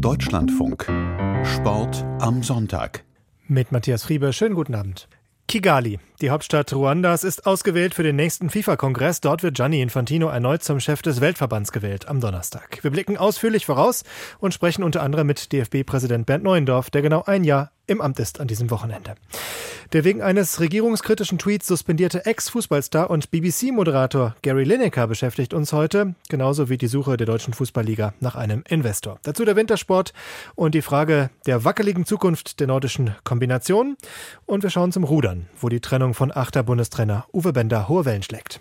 Deutschlandfunk. Sport am Sonntag. Mit Matthias Friebe. Schönen guten Abend. Kigali, die Hauptstadt Ruandas, ist ausgewählt für den nächsten FIFA-Kongress. Dort wird Gianni Infantino erneut zum Chef des Weltverbands gewählt am Donnerstag. Wir blicken ausführlich voraus und sprechen unter anderem mit DFB-Präsident Bernd Neuendorf, der genau ein Jahr im Amt ist an diesem Wochenende. Der wegen eines regierungskritischen Tweets suspendierte Ex-Fußballstar und BBC-Moderator Gary Lineker beschäftigt uns heute, genauso wie die Suche der deutschen Fußballliga nach einem Investor. Dazu der Wintersport und die Frage der wackeligen Zukunft der nordischen Kombination. Und wir schauen zum Rudern, wo die Trennung von achter Bundestrainer Uwe Bender hohe Wellen schlägt.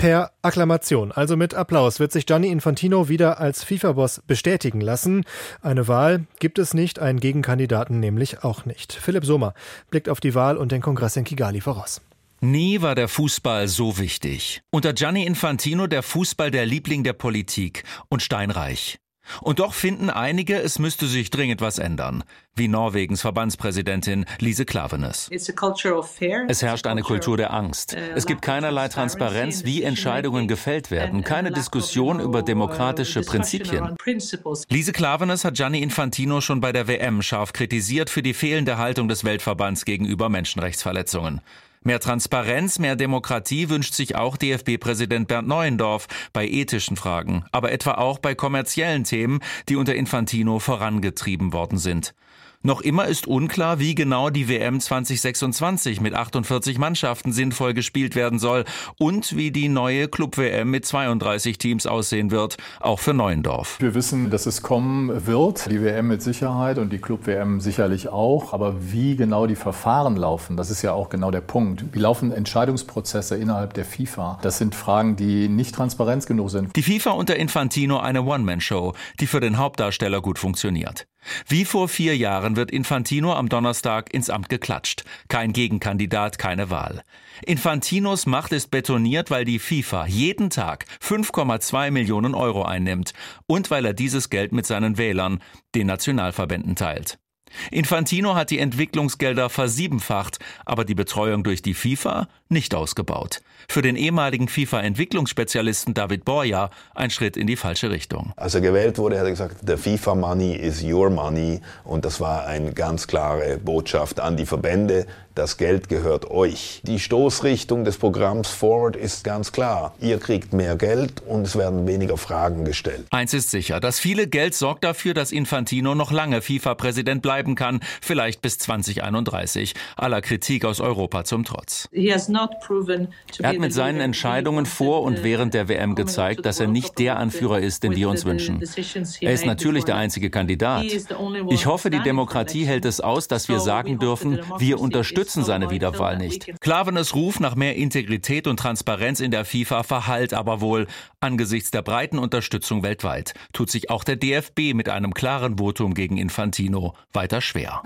Per Akklamation, also mit Applaus, wird sich Gianni Infantino wieder als FIFA-Boss bestätigen lassen. Eine Wahl gibt es nicht, einen Gegenkandidaten nämlich auch nicht. Philipp Sommer blickt auf die Wahl und den Kongress in Kigali voraus. Nie war der Fußball so wichtig. Unter Gianni Infantino der Fußball der Liebling der Politik und steinreich. Und doch finden einige, es müsste sich dringend was ändern, wie Norwegens Verbandspräsidentin Lise Klavenes. Es herrscht eine Kultur der Angst. Uh, es gibt keinerlei Transparenz, wie Entscheidungen gefällt werden, keine Diskussion über uh, demokratische Prinzipien. Lise Klavenes hat Gianni Infantino schon bei der WM scharf kritisiert für die fehlende Haltung des Weltverbands gegenüber Menschenrechtsverletzungen. Mehr Transparenz, mehr Demokratie wünscht sich auch DFB-Präsident Bernd Neuendorf bei ethischen Fragen, aber etwa auch bei kommerziellen Themen, die unter Infantino vorangetrieben worden sind. Noch immer ist unklar, wie genau die WM 2026 mit 48 Mannschaften sinnvoll gespielt werden soll und wie die neue Club-WM mit 32 Teams aussehen wird, auch für Neuendorf. Wir wissen, dass es kommen wird, die WM mit Sicherheit und die Club-WM sicherlich auch. Aber wie genau die Verfahren laufen, das ist ja auch genau der Punkt. Wie laufen Entscheidungsprozesse innerhalb der FIFA? Das sind Fragen, die nicht transparent genug sind. Die FIFA unter Infantino eine One-Man-Show, die für den Hauptdarsteller gut funktioniert. Wie vor vier Jahren wird Infantino am Donnerstag ins Amt geklatscht. Kein Gegenkandidat, keine Wahl. Infantinos Macht ist betoniert, weil die FIFA jeden Tag 5,2 Millionen Euro einnimmt und weil er dieses Geld mit seinen Wählern, den Nationalverbänden, teilt. Infantino hat die Entwicklungsgelder versiebenfacht, aber die Betreuung durch die FIFA nicht ausgebaut. Für den ehemaligen FIFA-Entwicklungsspezialisten David Borja ein Schritt in die falsche Richtung. Als er gewählt wurde, hat er gesagt, der FIFA-Money is your money. Und das war eine ganz klare Botschaft an die Verbände das Geld gehört euch. Die Stoßrichtung des Programms Forward ist ganz klar. Ihr kriegt mehr Geld und es werden weniger Fragen gestellt. Eins ist sicher, das viele Geld sorgt dafür, dass Infantino noch lange FIFA-Präsident bleiben kann, vielleicht bis 2031, aller Kritik aus Europa zum Trotz. Er hat mit seinen Entscheidungen vor und während der WM gezeigt, dass er nicht der Anführer ist, den wir uns wünschen. Er ist natürlich der einzige Kandidat. Ich hoffe, die Demokratie hält es aus, dass wir sagen dürfen, wir unterstützen unterstützen seine Wiederwahl nicht. Klavenes Ruf nach mehr Integrität und Transparenz in der FIFA verhallt aber wohl. Angesichts der breiten Unterstützung weltweit tut sich auch der DFB mit einem klaren Votum gegen Infantino weiter schwer.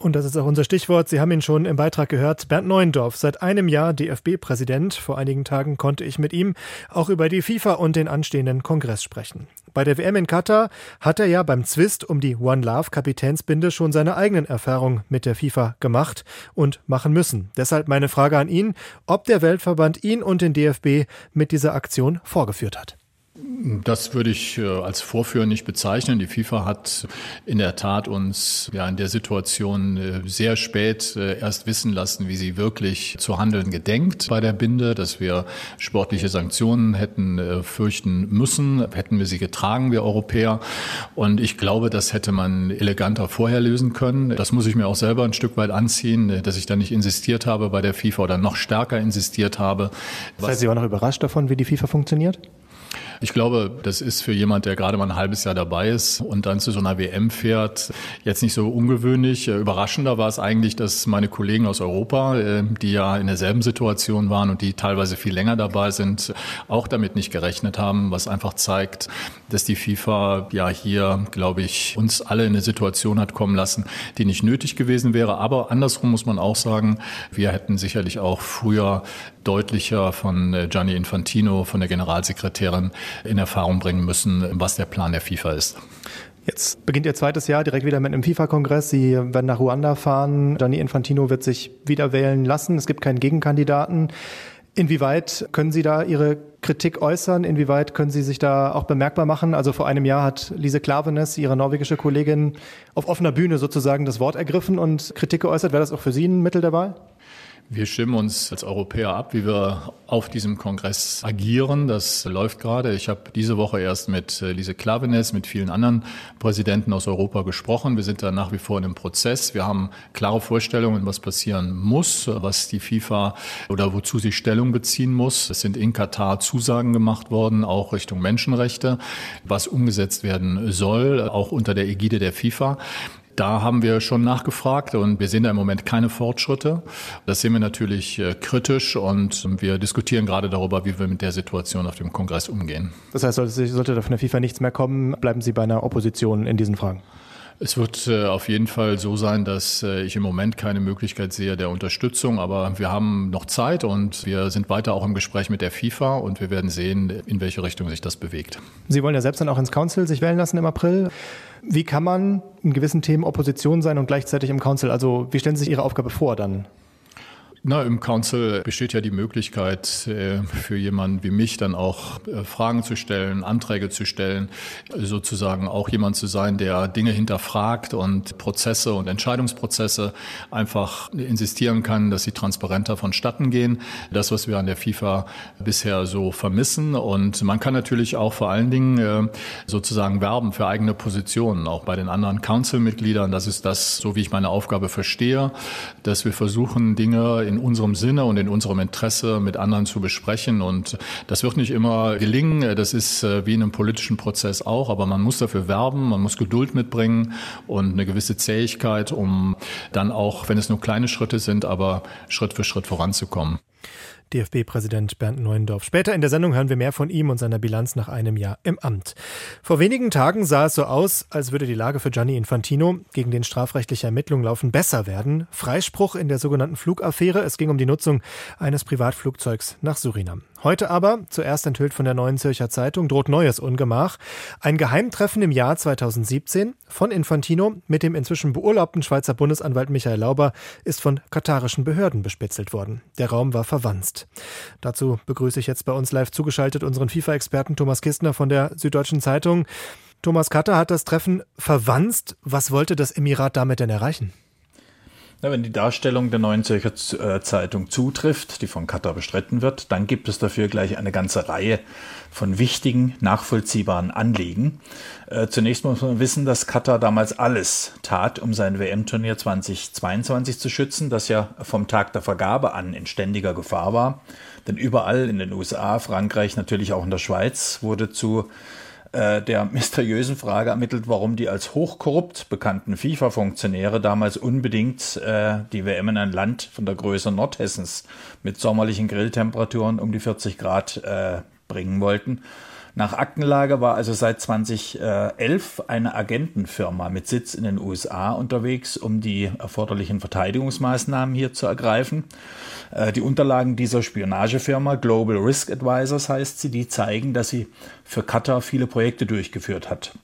Und das ist auch unser Stichwort. Sie haben ihn schon im Beitrag gehört. Bernd Neuendorf, seit einem Jahr DFB-Präsident. Vor einigen Tagen konnte ich mit ihm auch über die FIFA und den anstehenden Kongress sprechen. Bei der WM in Katar hat er ja beim Zwist um die One Love Kapitänsbinde schon seine eigenen Erfahrungen mit der FIFA gemacht und machen müssen. Deshalb meine Frage an ihn, ob der Weltverband ihn und den DFB mit dieser Aktion vorgeführt hat. Das würde ich äh, als Vorführen nicht bezeichnen. Die FIFA hat in der Tat uns ja in der Situation äh, sehr spät äh, erst wissen lassen, wie sie wirklich zu handeln gedenkt bei der Binde, dass wir sportliche Sanktionen hätten fürchten müssen, hätten wir sie getragen, wir Europäer. Und ich glaube, das hätte man eleganter vorher lösen können. Das muss ich mir auch selber ein Stück weit anziehen, dass ich da nicht insistiert habe bei der FIFA oder noch stärker insistiert habe. Heißt, Sie waren noch überrascht davon, wie die FIFA funktioniert? Ich glaube, das ist für jemand, der gerade mal ein halbes Jahr dabei ist und dann zu so einer WM fährt, jetzt nicht so ungewöhnlich. Überraschender war es eigentlich, dass meine Kollegen aus Europa, äh, die ja in derselben Situation waren und die teilweise viel länger dabei sind, auch damit nicht gerechnet haben, was einfach zeigt, dass die FIFA ja hier, glaube ich, uns alle in eine Situation hat kommen lassen, die nicht nötig gewesen wäre. Aber andersrum muss man auch sagen, wir hätten sicherlich auch früher deutlicher von äh, Gianni Infantino, von der Generalsekretärin, in Erfahrung bringen müssen, was der Plan der FIFA ist. Jetzt beginnt Ihr zweites Jahr direkt wieder mit einem FIFA-Kongress. Sie werden nach Ruanda fahren. Gianni Infantino wird sich wieder wählen lassen. Es gibt keinen Gegenkandidaten. Inwieweit können Sie da Ihre Kritik äußern? Inwieweit können Sie sich da auch bemerkbar machen? Also vor einem Jahr hat Lise Klavenes, Ihre norwegische Kollegin, auf offener Bühne sozusagen das Wort ergriffen und Kritik geäußert. Wäre das auch für Sie ein Mittel der Wahl? Wir stimmen uns als Europäer ab, wie wir auf diesem Kongress agieren. Das läuft gerade. Ich habe diese Woche erst mit äh, Lise Klavenes, mit vielen anderen Präsidenten aus Europa gesprochen. Wir sind da nach wie vor in einem Prozess. Wir haben klare Vorstellungen, was passieren muss, was die FIFA oder wozu sie Stellung beziehen muss. Es sind in Katar Zusagen gemacht worden, auch Richtung Menschenrechte, was umgesetzt werden soll, auch unter der Ägide der FIFA. Da haben wir schon nachgefragt und wir sehen da im Moment keine Fortschritte. Das sehen wir natürlich äh, kritisch und wir diskutieren gerade darüber, wie wir mit der Situation auf dem Kongress umgehen. Das heißt, sollte da von der FIFA nichts mehr kommen, bleiben Sie bei einer Opposition in diesen Fragen? Es wird äh, auf jeden Fall so sein, dass äh, ich im Moment keine Möglichkeit sehe der Unterstützung, aber wir haben noch Zeit und wir sind weiter auch im Gespräch mit der FIFA und wir werden sehen, in welche Richtung sich das bewegt. Sie wollen ja selbst dann auch ins Council sich wählen lassen im April. Wie kann man in gewissen Themen Opposition sein und gleichzeitig im Council? Also wie stellen Sie sich Ihre Aufgabe vor dann? Na, im Council besteht ja die Möglichkeit äh, für jemanden wie mich dann auch äh, Fragen zu stellen, Anträge zu stellen, sozusagen auch jemand zu sein, der Dinge hinterfragt und Prozesse und Entscheidungsprozesse einfach insistieren kann, dass sie transparenter vonstatten gehen. Das, was wir an der FIFA bisher so vermissen. Und man kann natürlich auch vor allen Dingen äh, sozusagen werben für eigene Positionen, auch bei den anderen Council-Mitgliedern. Das ist das, so wie ich meine Aufgabe verstehe, dass wir versuchen, Dinge in unserem Sinne und in unserem Interesse mit anderen zu besprechen. Und das wird nicht immer gelingen. Das ist äh, wie in einem politischen Prozess auch. Aber man muss dafür werben, man muss Geduld mitbringen und eine gewisse Zähigkeit, um dann auch, wenn es nur kleine Schritte sind, aber Schritt für Schritt voranzukommen. DFB-Präsident Bernd Neuendorf. Später in der Sendung hören wir mehr von ihm und seiner Bilanz nach einem Jahr im Amt. Vor wenigen Tagen sah es so aus, als würde die Lage für Gianni Infantino, gegen den strafrechtliche Ermittlungen laufen, besser werden. Freispruch in der sogenannten Flugaffäre. Es ging um die Nutzung eines Privatflugzeugs nach Surinam. Heute aber, zuerst enthüllt von der Neuen Zürcher Zeitung, droht neues Ungemach. Ein Geheimtreffen im Jahr 2017 von Infantino mit dem inzwischen beurlaubten Schweizer Bundesanwalt Michael Lauber ist von katarischen Behörden bespitzelt worden. Der Raum war verwanzt. Dazu begrüße ich jetzt bei uns live zugeschaltet unseren FIFA-Experten Thomas Kistner von der Süddeutschen Zeitung. Thomas Katter hat das Treffen verwanzt. Was wollte das Emirat damit denn erreichen? Na, wenn die Darstellung der Neuen Zürcher äh, Zeitung zutrifft, die von Katar bestritten wird, dann gibt es dafür gleich eine ganze Reihe von wichtigen, nachvollziehbaren Anliegen. Äh, zunächst muss man wissen, dass Katar damals alles tat, um sein WM-Turnier 2022 zu schützen, das ja vom Tag der Vergabe an in ständiger Gefahr war. Denn überall in den USA, Frankreich, natürlich auch in der Schweiz wurde zu äh, der mysteriösen Frage ermittelt, warum die als hochkorrupt bekannten FIFA-Funktionäre damals unbedingt äh, die WM in ein Land von der Größe Nordhessens mit sommerlichen Grilltemperaturen um die 40 Grad äh, bringen wollten. Nach Aktenlage war also seit 2011 eine Agentenfirma mit Sitz in den USA unterwegs, um die erforderlichen Verteidigungsmaßnahmen hier zu ergreifen. Äh, die Unterlagen dieser Spionagefirma, Global Risk Advisors heißt sie, die zeigen, dass sie für Qatar viele Projekte durchgeführt hat.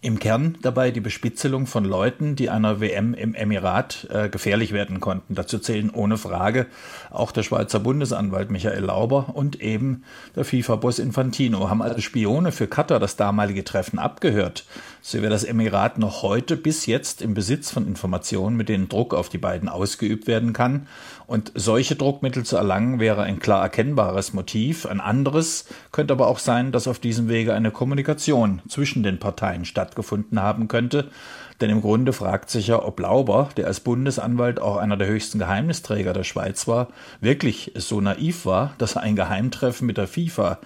Im Kern dabei die Bespitzelung von Leuten, die einer WM im Emirat äh, gefährlich werden konnten. Dazu zählen ohne Frage auch der Schweizer Bundesanwalt Michael Lauber und eben der FIFA-Boss Infantino. Haben also Spione für Katar das damalige Treffen abgehört. So wäre das Emirat noch heute bis jetzt im Besitz von Informationen, mit denen Druck auf die beiden ausgeübt werden kann. Und solche Druckmittel zu erlangen, wäre ein klar erkennbares Motiv. Ein anderes könnte aber auch sein, dass auf diesem Wege eine Kommunikation zwischen den Parteien stattgefunden haben könnte. Denn im Grunde fragt sich ja, ob Lauber, der als Bundesanwalt auch einer der höchsten Geheimnisträger der Schweiz war, wirklich so naiv war, dass er ein Geheimtreffen mit der FIFA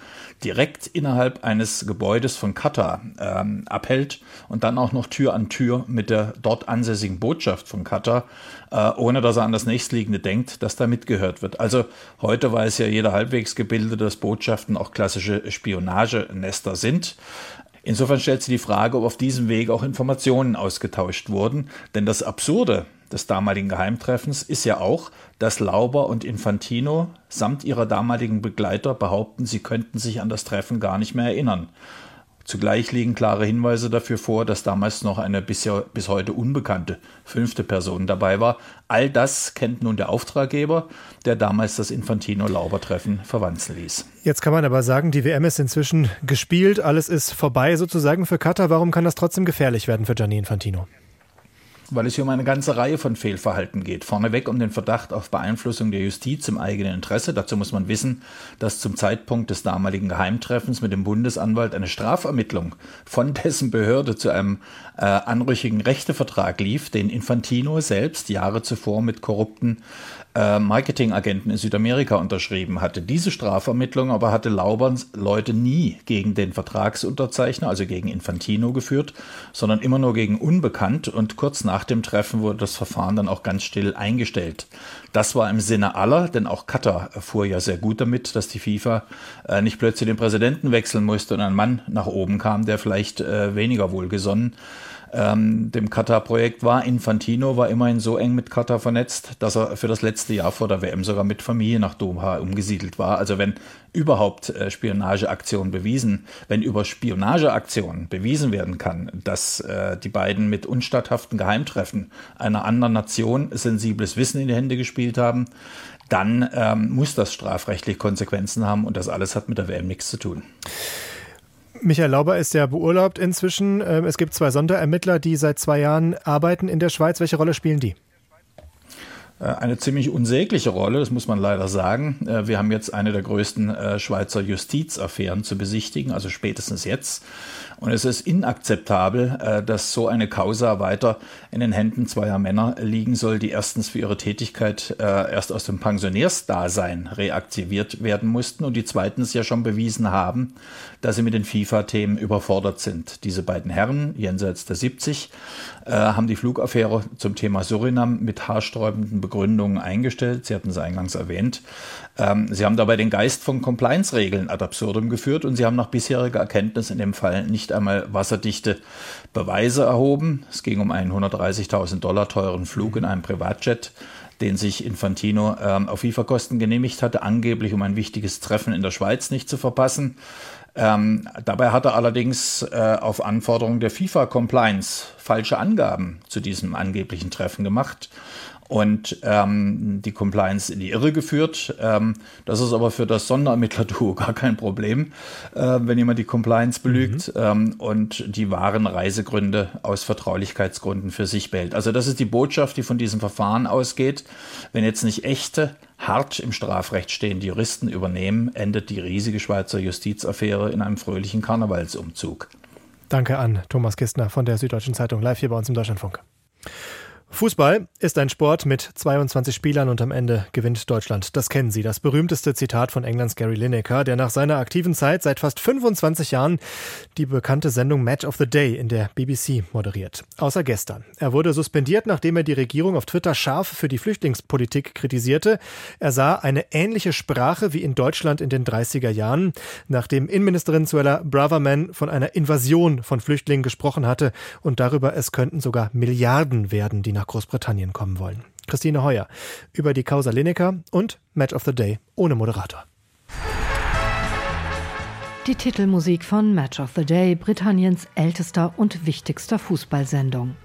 direkt innerhalb eines Gebäudes von Katar ähm, abhält und dann auch noch Tür an Tür mit der dort ansässigen Botschaft von Katar, äh, ohne dass er an das nächstliegende denkt, dass da mitgehört wird. Also heute weiß ja jeder halbwegs gebildete, dass Botschaften auch klassische Spionagenester sind. Insofern stellt sich die Frage, ob auf diesem Weg auch Informationen ausgetauscht wurden. Denn das Absurde des damaligen Geheimtreffens ist ja auch, dass Lauber und Infantino samt ihrer damaligen Begleiter behaupten, sie könnten sich an das Treffen gar nicht mehr erinnern. Zugleich liegen klare Hinweise dafür vor, dass damals noch eine bisher bis heute unbekannte fünfte Person dabei war. All das kennt nun der Auftraggeber, der damals das Infantino-Lauber-Treffen verwanzen ließ. Jetzt kann man aber sagen, die WM ist inzwischen gespielt, alles ist vorbei sozusagen für Katar. Warum kann das trotzdem gefährlich werden für Gianni Infantino? Weil es hier um eine ganze Reihe von Fehlverhalten geht. Vorneweg um den Verdacht auf Beeinflussung der Justiz im eigenen Interesse. Dazu muss man wissen, dass zum Zeitpunkt des damaligen Geheimtreffens mit dem Bundesanwalt eine Strafermittlung von dessen Behörde zu einem äh, anrüchigen Rechtevertrag lief, den Infantino selbst Jahre zuvor mit korrupten äh, Marketingagenten in Südamerika unterschrieben hatte. Diese Strafermittlung aber hatte Lauberns Leute nie gegen den Vertragsunterzeichner, also gegen Infantino geführt, sondern immer nur gegen Unbekannt und kurz nach dem Treffen wurde das Verfahren dann auch ganz still eingestellt. Das war im Sinne aller, denn auch Katar fuhr ja sehr gut damit, dass die FIFA äh, nicht plötzlich den Präsidenten wechseln musste und ein Mann nach oben kam, der vielleicht äh, weniger wohlgesonnen ähm, dem Katar-Projekt war. Infantino war immerhin so eng mit Katar vernetzt, dass er für das letzte Jahr vor der WM sogar mit Familie nach Doha umgesiedelt war. Also wenn überhaupt äh, Spionageaktionen bewiesen, wenn über Spionageaktionen bewiesen werden kann, dass äh, die beiden mit unstatthaften Geheimtreffen einer anderen Nation sensibles Wissen in die Hände gespielt haben, dann ähm, muss das strafrechtlich Konsequenzen haben und das alles hat mit der WM nichts zu tun. Michael Lauber ist ja beurlaubt inzwischen. Ähm, es gibt zwei Sonderermittler, die seit zwei Jahren arbeiten in der Schweiz. Welche Rolle spielen die? Äh, eine ziemlich unsägliche Rolle, das muss man leider sagen. Äh, wir haben jetzt eine der größten äh, Schweizer Justizaffären zu besichtigen, also spätestens jetzt. Und es ist inakzeptabel, dass so eine Causa weiter in den Händen zweier Männer liegen soll, die erstens für ihre Tätigkeit erst aus dem Pensionärsdasein reaktiviert werden mussten und die zweitens ja schon bewiesen haben, dass sie mit den FIFA-Themen überfordert sind. Diese beiden Herren, jenseits der 70, haben die Flugaffäre zum Thema Surinam mit haarsträubenden Begründungen eingestellt. Sie hatten es eingangs erwähnt. Ähm, sie haben dabei den Geist von Compliance-Regeln ad absurdum geführt und sie haben nach bisheriger Erkenntnis in dem Fall nicht einmal wasserdichte Beweise erhoben. Es ging um einen 130.000 Dollar teuren Flug in einem Privatjet den sich Infantino ähm, auf FIFA-Kosten genehmigt hatte, angeblich um ein wichtiges Treffen in der Schweiz nicht zu verpassen. Ähm, dabei hat er allerdings äh, auf Anforderung der FIFA-Compliance falsche Angaben zu diesem angeblichen Treffen gemacht und ähm, die Compliance in die Irre geführt. Ähm, das ist aber für das Sonderermittler-Duo gar kein Problem, äh, wenn jemand die Compliance belügt mhm. ähm, und die wahren Reisegründe aus Vertraulichkeitsgründen für sich behält. Also das ist die Botschaft, die von diesem Verfahren ausgeht. Wenn jetzt nicht echte, hart im Strafrecht stehende Juristen übernehmen, endet die riesige Schweizer Justizaffäre in einem fröhlichen Karnevalsumzug. Danke an Thomas Kistner von der Süddeutschen Zeitung live hier bei uns im Deutschlandfunk. Fußball ist ein Sport mit 22 Spielern und am Ende gewinnt Deutschland. Das kennen Sie, das berühmteste Zitat von Englands Gary Lineker, der nach seiner aktiven Zeit seit fast 25 Jahren die bekannte Sendung Match of the Day in der BBC moderiert. Außer gestern. Er wurde suspendiert, nachdem er die Regierung auf Twitter scharf für die Flüchtlingspolitik kritisierte. Er sah eine ähnliche Sprache wie in Deutschland in den 30er Jahren, nachdem Innenministerin Suella Braverman von einer Invasion von Flüchtlingen gesprochen hatte und darüber, es könnten sogar Milliarden werden, die nach Großbritannien kommen wollen. Christine Heuer über die Causa Lineker und Match of the Day ohne Moderator. Die Titelmusik von Match of the Day, Britanniens ältester und wichtigster Fußballsendung.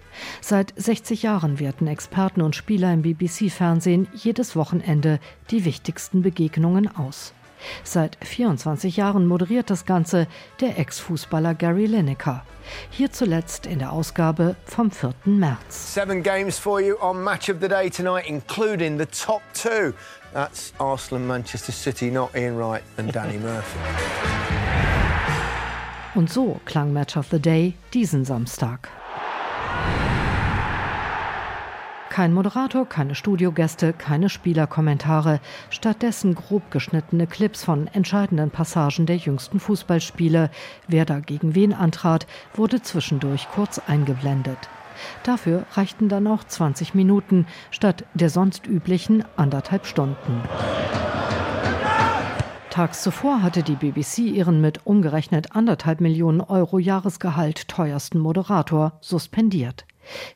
Seit 60 Jahren werten Experten und Spieler im BBC-Fernsehen jedes Wochenende die wichtigsten Begegnungen aus. Seit 24 Jahren moderiert das Ganze der Ex-Fußballer Gary Lineker. Hier zuletzt in der Ausgabe vom 4. März. Seven games for you on Match of the Day tonight, including the top two. That's Arsenal and Manchester City, not Ian Wright and Danny Murphy. Und so klang Match of the Day diesen Samstag. Kein Moderator, keine Studiogäste, keine Spielerkommentare, stattdessen grob geschnittene Clips von entscheidenden Passagen der jüngsten Fußballspiele. Wer da gegen wen antrat, wurde zwischendurch kurz eingeblendet. Dafür reichten dann auch 20 Minuten statt der sonst üblichen anderthalb Stunden. Tags zuvor hatte die BBC ihren mit umgerechnet anderthalb Millionen Euro Jahresgehalt teuersten Moderator suspendiert.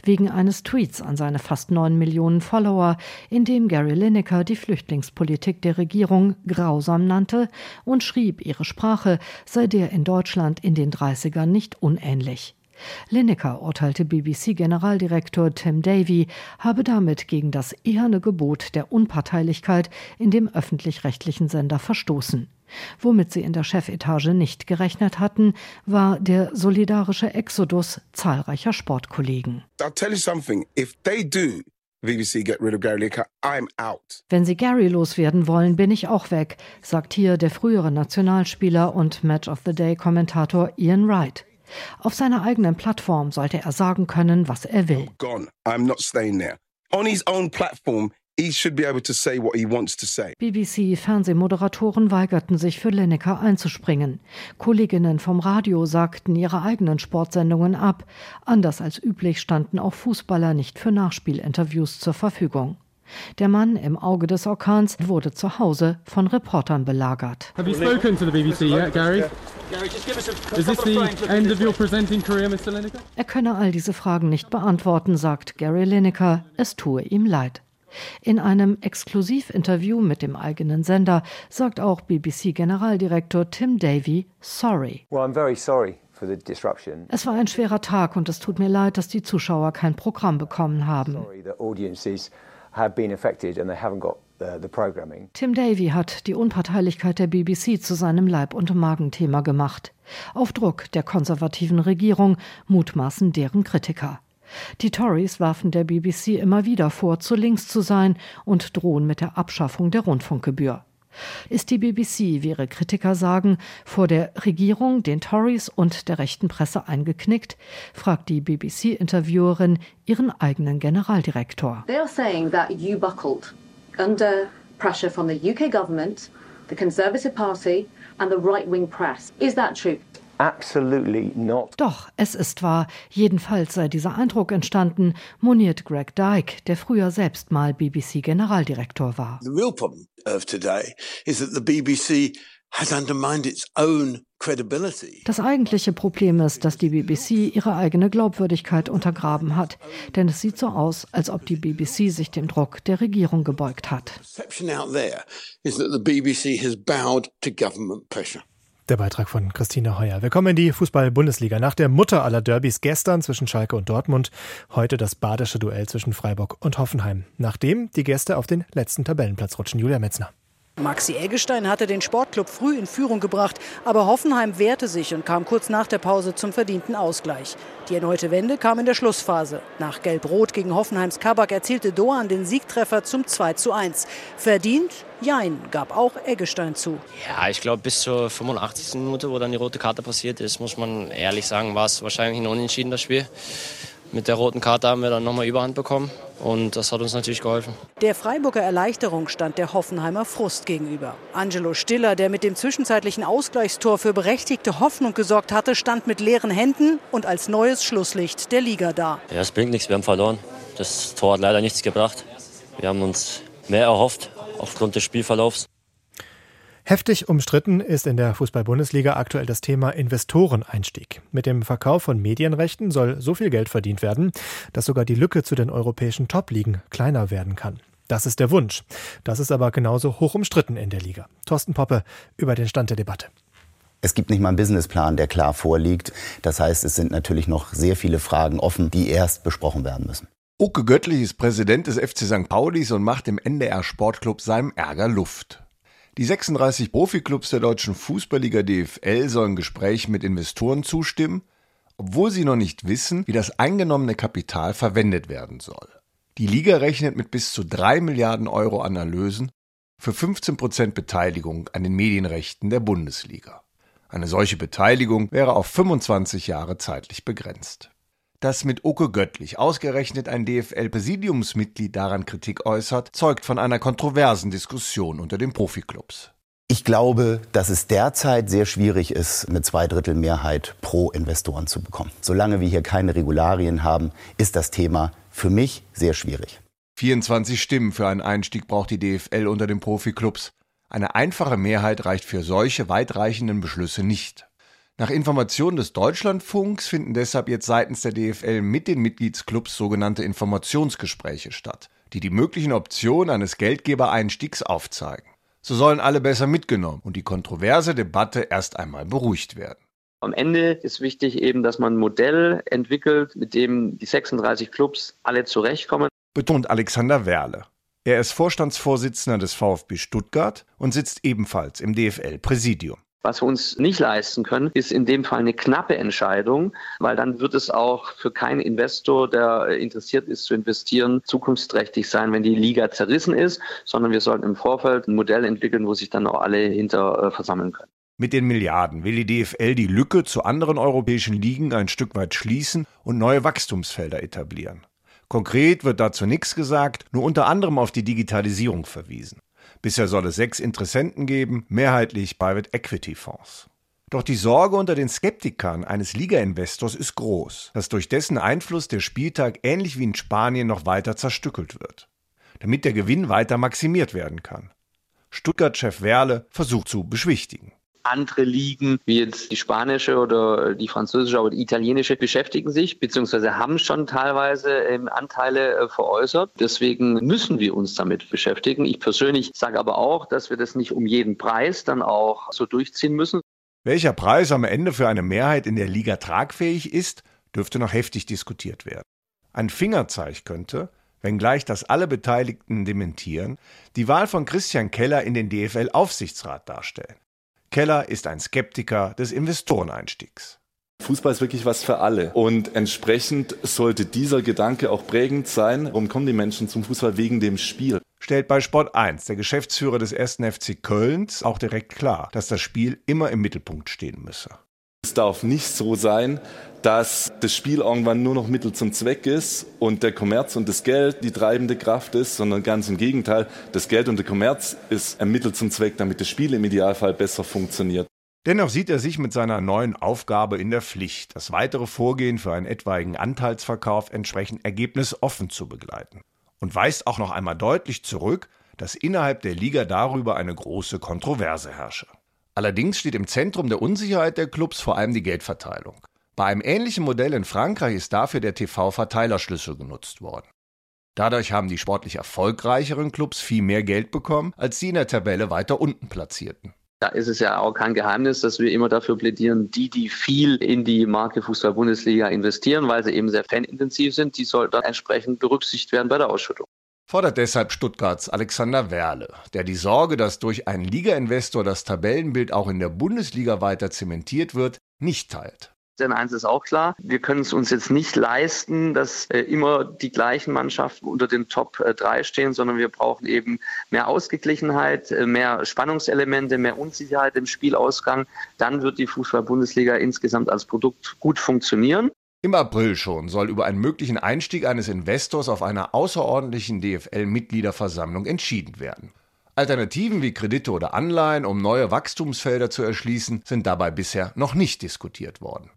Wegen eines Tweets an seine fast neun Millionen Follower, in dem Gary Lineker die Flüchtlingspolitik der Regierung grausam nannte und schrieb, ihre Sprache sei der in Deutschland in den 30ern nicht unähnlich. Lineker urteilte BBC-Generaldirektor Tim Davy, habe damit gegen das eherne Gebot der Unparteilichkeit in dem öffentlich-rechtlichen Sender verstoßen. Womit sie in der Chefetage nicht gerechnet hatten, war der solidarische Exodus zahlreicher Sportkollegen. I'll tell you something. If they do BBC get rid of Gary Lineker, I'm out. Wenn sie Gary loswerden wollen, bin ich auch weg, sagt hier der frühere Nationalspieler und Match of the Day Kommentator Ian Wright. Auf seiner eigenen Plattform sollte er sagen können, was er will. Gone. I'm not staying there. On his own platform, BBC-Fernsehmoderatoren weigerten sich für Lineker einzuspringen. Kolleginnen vom Radio sagten ihre eigenen Sportsendungen ab. Anders als üblich standen auch Fußballer nicht für Nachspielinterviews zur Verfügung. Der Mann im Auge des Orkans wurde zu Hause von Reportern belagert. Have you spoken to the BBC yet, Gary? Is this the end of your presenting career, Mr. Lineker? Er könne all diese Fragen nicht beantworten, sagt Gary Lineker. Es tue ihm leid. In einem Exklusivinterview mit dem eigenen Sender sagt auch BBC-Generaldirektor Tim Davy sorry. Well, I'm very sorry. Es war ein schwerer Tag und es tut mir leid, dass die Zuschauer kein Programm bekommen haben. Tim Davy hat die Unparteilichkeit der BBC zu seinem Leib- und Magenthema gemacht. Auf Druck der konservativen Regierung mutmaßen deren Kritiker. Die Tories warfen der BBC immer wieder vor, zu links zu sein und drohen mit der Abschaffung der Rundfunkgebühr. Ist die BBC, wie ihre Kritiker sagen, vor der Regierung, den Tories und der rechten Presse eingeknickt? fragt die BBC-Interviewerin ihren eigenen Generaldirektor. They are saying that you buckled under pressure from the UK government, the Conservative Party and the right-wing press. Is that true? Absolutely not. Doch, es ist wahr. Jedenfalls sei dieser Eindruck entstanden, moniert Greg Dyke, der früher selbst mal BBC-Generaldirektor war. The real problem of today is that the BBC has undermined its own das eigentliche Problem ist, dass die BBC ihre eigene Glaubwürdigkeit untergraben hat. Denn es sieht so aus, als ob die BBC sich dem Druck der Regierung gebeugt hat. Der Beitrag von Christine Heuer. Wir kommen in die Fußball-Bundesliga. Nach der Mutter aller Derbys gestern zwischen Schalke und Dortmund, heute das badische Duell zwischen Freiburg und Hoffenheim. Nachdem die Gäste auf den letzten Tabellenplatz rutschen. Julia Metzner. Maxi Eggestein hatte den Sportclub früh in Führung gebracht, aber Hoffenheim wehrte sich und kam kurz nach der Pause zum verdienten Ausgleich. Die erneute Wende kam in der Schlussphase. Nach Gelb-Rot gegen Hoffenheims Kabak erzielte Doan den Siegtreffer zum 2 zu 1. Verdient? Jein, gab auch Eggestein zu. Ja, ich glaube, bis zur 85. Minute, wo dann die rote Karte passiert ist, muss man ehrlich sagen, war es wahrscheinlich ein unentschiedenes Spiel. Mit der roten Karte haben wir dann nochmal Überhand bekommen und das hat uns natürlich geholfen. Der Freiburger Erleichterung stand der Hoffenheimer Frust gegenüber. Angelo Stiller, der mit dem zwischenzeitlichen Ausgleichstor für berechtigte Hoffnung gesorgt hatte, stand mit leeren Händen und als neues Schlusslicht der Liga da. Ja, es bringt nichts, wir haben verloren. Das Tor hat leider nichts gebracht. Wir haben uns mehr erhofft aufgrund des Spielverlaufs. Heftig umstritten ist in der Fußball-Bundesliga aktuell das Thema Investoreneinstieg. Mit dem Verkauf von Medienrechten soll so viel Geld verdient werden, dass sogar die Lücke zu den europäischen Top-Ligen kleiner werden kann. Das ist der Wunsch. Das ist aber genauso hoch umstritten in der Liga. Thorsten Poppe über den Stand der Debatte. Es gibt nicht mal einen Businessplan, der klar vorliegt. Das heißt, es sind natürlich noch sehr viele Fragen offen, die erst besprochen werden müssen. Uke Göttlich ist Präsident des FC St. Paulis und macht im NDR Sportclub seinem Ärger Luft. Die 36 Profiklubs der deutschen Fußballliga DFL sollen Gesprächen mit Investoren zustimmen, obwohl sie noch nicht wissen, wie das eingenommene Kapital verwendet werden soll. Die Liga rechnet mit bis zu 3 Milliarden Euro an Erlösen für 15 Prozent Beteiligung an den Medienrechten der Bundesliga. Eine solche Beteiligung wäre auf 25 Jahre zeitlich begrenzt dass mit Oke Göttlich ausgerechnet ein DFL-Präsidiumsmitglied daran Kritik äußert, zeugt von einer kontroversen Diskussion unter den Profiklubs. Ich glaube, dass es derzeit sehr schwierig ist, eine Zweidrittelmehrheit pro Investoren zu bekommen. Solange wir hier keine Regularien haben, ist das Thema für mich sehr schwierig. 24 Stimmen für einen Einstieg braucht die DFL unter den Profiklubs. Eine einfache Mehrheit reicht für solche weitreichenden Beschlüsse nicht. Nach Informationen des Deutschlandfunks finden deshalb jetzt seitens der DFL mit den Mitgliedsclubs sogenannte Informationsgespräche statt, die die möglichen Optionen eines Geldgebereinstiegs aufzeigen. So sollen alle besser mitgenommen und die kontroverse Debatte erst einmal beruhigt werden. Am Ende ist wichtig eben, dass man ein Modell entwickelt, mit dem die 36 Clubs alle zurechtkommen. Betont Alexander Werle. Er ist Vorstandsvorsitzender des VfB Stuttgart und sitzt ebenfalls im DFL-Präsidium. Was wir uns nicht leisten können, ist in dem Fall eine knappe Entscheidung, weil dann wird es auch für keinen Investor, der interessiert ist zu investieren, zukunftsträchtig sein, wenn die Liga zerrissen ist, sondern wir sollten im Vorfeld ein Modell entwickeln, wo sich dann auch alle hinter äh, versammeln können. Mit den Milliarden will die DFL die Lücke zu anderen europäischen Ligen ein Stück weit schließen und neue Wachstumsfelder etablieren. Konkret wird dazu nichts gesagt, nur unter anderem auf die Digitalisierung verwiesen. Bisher soll es sechs Interessenten geben, mehrheitlich Private Equity Fonds. Doch die Sorge unter den Skeptikern eines Liga-Investors ist groß, dass durch dessen Einfluss der Spieltag ähnlich wie in Spanien noch weiter zerstückelt wird, damit der Gewinn weiter maximiert werden kann. Stuttgart-Chef Werle versucht zu beschwichtigen andere Ligen, wie jetzt die spanische oder die französische oder die italienische, beschäftigen sich bzw. haben schon teilweise ähm, Anteile äh, veräußert. Deswegen müssen wir uns damit beschäftigen. Ich persönlich sage aber auch, dass wir das nicht um jeden Preis dann auch so durchziehen müssen. Welcher Preis am Ende für eine Mehrheit in der Liga tragfähig ist, dürfte noch heftig diskutiert werden. Ein Fingerzeig könnte, wenngleich das alle Beteiligten dementieren, die Wahl von Christian Keller in den DFL-Aufsichtsrat darstellen. Keller ist ein Skeptiker des Investoreneinstiegs. Fußball ist wirklich was für alle. Und entsprechend sollte dieser Gedanke auch prägend sein. Warum kommen die Menschen zum Fußball? Wegen dem Spiel. Stellt bei Sport 1 der Geschäftsführer des 1. FC Kölns auch direkt klar, dass das Spiel immer im Mittelpunkt stehen müsse. Es darf nicht so sein, dass das Spiel irgendwann nur noch Mittel zum Zweck ist und der Kommerz und das Geld die treibende Kraft ist, sondern ganz im Gegenteil, das Geld und der Kommerz ist ein Mittel zum Zweck, damit das Spiel im Idealfall besser funktioniert. Dennoch sieht er sich mit seiner neuen Aufgabe in der Pflicht, das weitere Vorgehen für einen etwaigen Anteilsverkauf entsprechend ergebnisoffen zu begleiten. Und weist auch noch einmal deutlich zurück, dass innerhalb der Liga darüber eine große Kontroverse herrsche. Allerdings steht im Zentrum der Unsicherheit der Clubs vor allem die Geldverteilung. Bei einem ähnlichen Modell in Frankreich ist dafür der TV-Verteilerschlüssel genutzt worden. Dadurch haben die sportlich erfolgreicheren Clubs viel mehr Geld bekommen, als die in der Tabelle weiter unten platzierten. Da ist es ja auch kein Geheimnis, dass wir immer dafür plädieren, die, die viel in die Marke Fußball-Bundesliga investieren, weil sie eben sehr fanintensiv sind, die sollten entsprechend berücksichtigt werden bei der Ausschüttung fordert deshalb Stuttgarts Alexander Werle, der die Sorge, dass durch einen Liga-Investor das Tabellenbild auch in der Bundesliga weiter zementiert wird, nicht teilt. Denn eins ist auch klar, wir können es uns jetzt nicht leisten, dass äh, immer die gleichen Mannschaften unter den Top äh, 3 stehen, sondern wir brauchen eben mehr Ausgeglichenheit, äh, mehr Spannungselemente, mehr Unsicherheit im Spielausgang. Dann wird die Fußball-Bundesliga insgesamt als Produkt gut funktionieren. Im April schon soll über einen möglichen Einstieg eines Investors auf einer außerordentlichen DFL-Mitgliederversammlung entschieden werden. Alternativen wie Kredite oder Anleihen, um neue Wachstumsfelder zu erschließen, sind dabei bisher noch nicht diskutiert worden.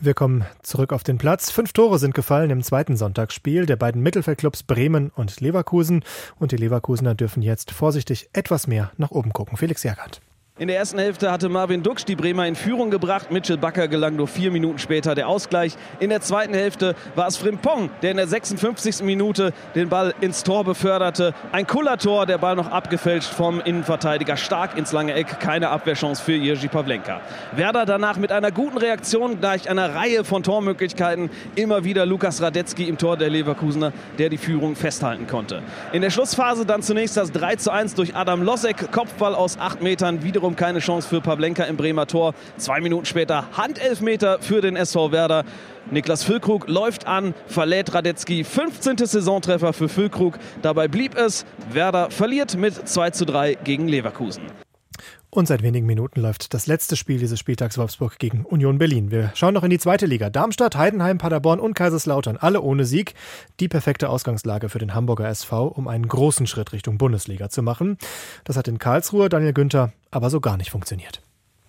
Wir kommen zurück auf den Platz. Fünf Tore sind gefallen im zweiten Sonntagsspiel der beiden Mittelfeldclubs Bremen und Leverkusen. Und die Leverkusener dürfen jetzt vorsichtig etwas mehr nach oben gucken. Felix Jagert. In der ersten Hälfte hatte Marvin Duksch die Bremer in Führung gebracht. Mitchell Bakker gelang nur vier Minuten später der Ausgleich. In der zweiten Hälfte war es Frimpong, der in der 56. Minute den Ball ins Tor beförderte. Ein Kullertor, der Ball noch abgefälscht vom Innenverteidiger. Stark ins lange Eck, keine Abwehrchance für Jerzy Pavlenka. Werder danach mit einer guten Reaktion gleich einer Reihe von Tormöglichkeiten. Immer wieder Lukas Radetzky im Tor der Leverkusener, der die Führung festhalten konnte. In der Schlussphase dann zunächst das 3 zu 1 durch Adam Losek. Kopfball aus acht Metern, wiederum wiederum keine Chance für Pavlenka im Bremer Tor. Zwei Minuten später Handelfmeter für den SV Werder. Niklas Füllkrug läuft an, verlädt Radetzky. 15. Saisontreffer für Füllkrug. Dabei blieb es. Werder verliert mit 2 zu 3 gegen Leverkusen. Und seit wenigen Minuten läuft das letzte Spiel dieses Spieltags Wolfsburg gegen Union Berlin. Wir schauen noch in die zweite Liga. Darmstadt, Heidenheim, Paderborn und Kaiserslautern, alle ohne Sieg. Die perfekte Ausgangslage für den Hamburger SV, um einen großen Schritt Richtung Bundesliga zu machen. Das hat in Karlsruhe Daniel Günther aber so gar nicht funktioniert.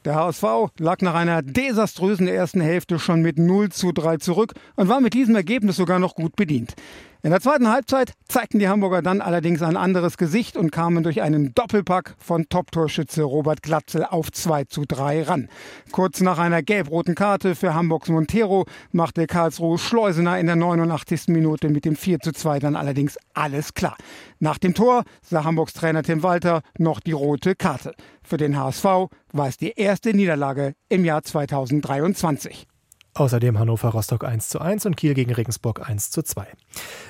Der HSV lag nach einer desaströsen ersten Hälfte schon mit 0 zu 3 zurück und war mit diesem Ergebnis sogar noch gut bedient. In der zweiten Halbzeit zeigten die Hamburger dann allerdings ein anderes Gesicht und kamen durch einen Doppelpack von Top-Torschütze Robert Glatzel auf 2 zu 3 ran. Kurz nach einer gelb-roten Karte für Hamburgs Montero machte Karlsruhe Schleusener in der 89. Minute mit dem 4 zu 2 dann allerdings alles klar. Nach dem Tor sah Hamburgs Trainer Tim Walter noch die rote Karte. Für den HSV war es die erste Niederlage im Jahr 2023. Außerdem Hannover Rostock 1 zu 1 und Kiel gegen Regensburg 1 zu 2.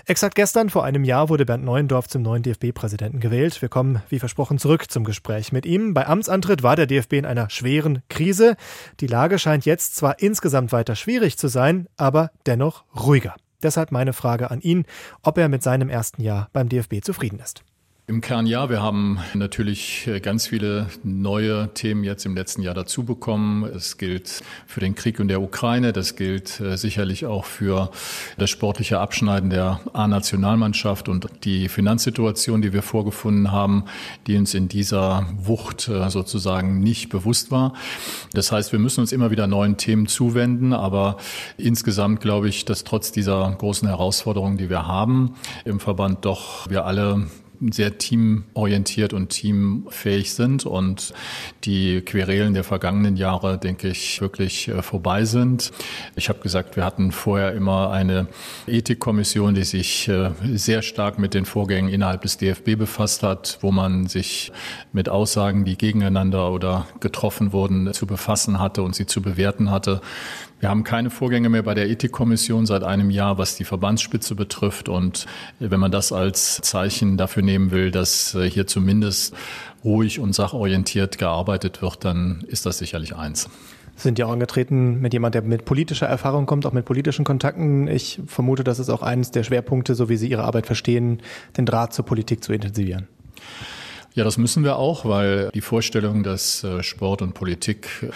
Exakt gestern, vor einem Jahr, wurde Bernd Neuendorf zum neuen DFB-Präsidenten gewählt. Wir kommen, wie versprochen, zurück zum Gespräch mit ihm. Bei Amtsantritt war der DFB in einer schweren Krise. Die Lage scheint jetzt zwar insgesamt weiter schwierig zu sein, aber dennoch ruhiger. Deshalb meine Frage an ihn, ob er mit seinem ersten Jahr beim DFB zufrieden ist. Im Kern ja. Wir haben natürlich äh, ganz viele neue Themen jetzt im letzten Jahr dazu bekommen. Es gilt für den Krieg in der Ukraine. Das gilt äh, sicherlich auch für das sportliche Abschneiden der A-Nationalmannschaft und die Finanzsituation, die wir vorgefunden haben, die uns in dieser Wucht äh, sozusagen nicht bewusst war. Das heißt, wir müssen uns immer wieder neuen Themen zuwenden. Aber insgesamt glaube ich, dass trotz dieser großen Herausforderungen, die wir haben, im Verband doch wir alle sehr teamorientiert und teamfähig sind und die Querelen der vergangenen Jahre, denke ich, wirklich äh, vorbei sind. Ich habe gesagt, wir hatten vorher immer eine Ethikkommission, die sich äh, sehr stark mit den Vorgängen innerhalb des DFB befasst hat, wo man sich mit Aussagen, die gegeneinander oder getroffen wurden, zu befassen hatte und sie zu bewerten hatte. Wir haben keine Vorgänge mehr bei der Ethikkommission seit einem Jahr, was die Verbandsspitze betrifft. Und wenn man das als Zeichen dafür nehmen will, dass äh, hier zumindest ruhig und sachorientiert gearbeitet wird, dann ist das sicherlich eins sind ja auch angetreten mit jemand, der mit politischer Erfahrung kommt, auch mit politischen Kontakten. Ich vermute, das ist auch eines der Schwerpunkte, so wie Sie Ihre Arbeit verstehen, den Draht zur Politik zu intensivieren. Ja, das müssen wir auch, weil die Vorstellung, dass äh, Sport und Politik äh,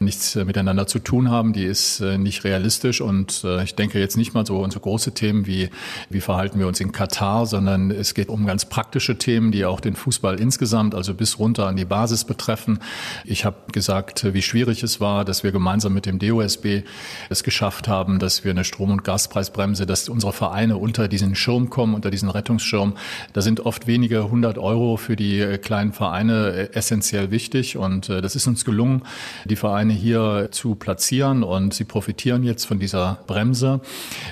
nichts äh, miteinander zu tun haben, die ist nicht realistisch. Und ich denke jetzt nicht mal so um so große Themen wie, wie verhalten wir uns in Katar, sondern es geht um ganz praktische Themen, die auch den Fußball insgesamt, also bis runter an die Basis betreffen. Ich habe gesagt, wie schwierig es war, dass wir gemeinsam mit dem DOSB es geschafft haben, dass wir eine Strom- und Gaspreisbremse, dass unsere Vereine unter diesen Schirm kommen, unter diesen Rettungsschirm. Da sind oft wenige hundert Euro für die äh, kleinen Vereine äh, essentiell wichtig. Und äh, das ist uns gelungen, die Vereine hier zu platzieren. Und sie profitieren jetzt von dieser Bremse.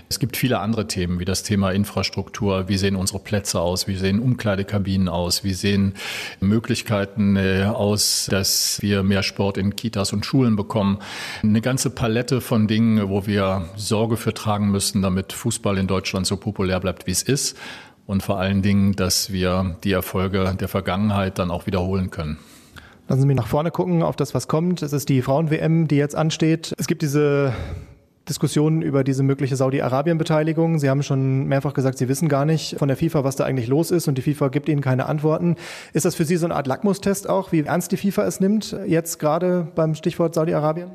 Es gibt viele andere Themen, wie das Thema Infrastruktur, wie sehen unsere Plätze aus, wie sehen Umkleidekabinen aus, wie sehen Möglichkeiten aus, dass wir mehr Sport in Kitas und Schulen bekommen. Eine ganze Palette von Dingen, wo wir Sorge für tragen müssen, damit Fußball in Deutschland so populär bleibt, wie es ist und vor allen Dingen, dass wir die Erfolge der Vergangenheit dann auch wiederholen können. Lassen Sie mich nach vorne gucken auf das, was kommt. Es ist die Frauen-WM, die jetzt ansteht. Es gibt diese Diskussionen über diese mögliche Saudi-Arabien-Beteiligung. Sie haben schon mehrfach gesagt, Sie wissen gar nicht von der FIFA, was da eigentlich los ist und die FIFA gibt Ihnen keine Antworten. Ist das für Sie so eine Art Lackmustest auch, wie ernst die FIFA es nimmt, jetzt gerade beim Stichwort Saudi-Arabien?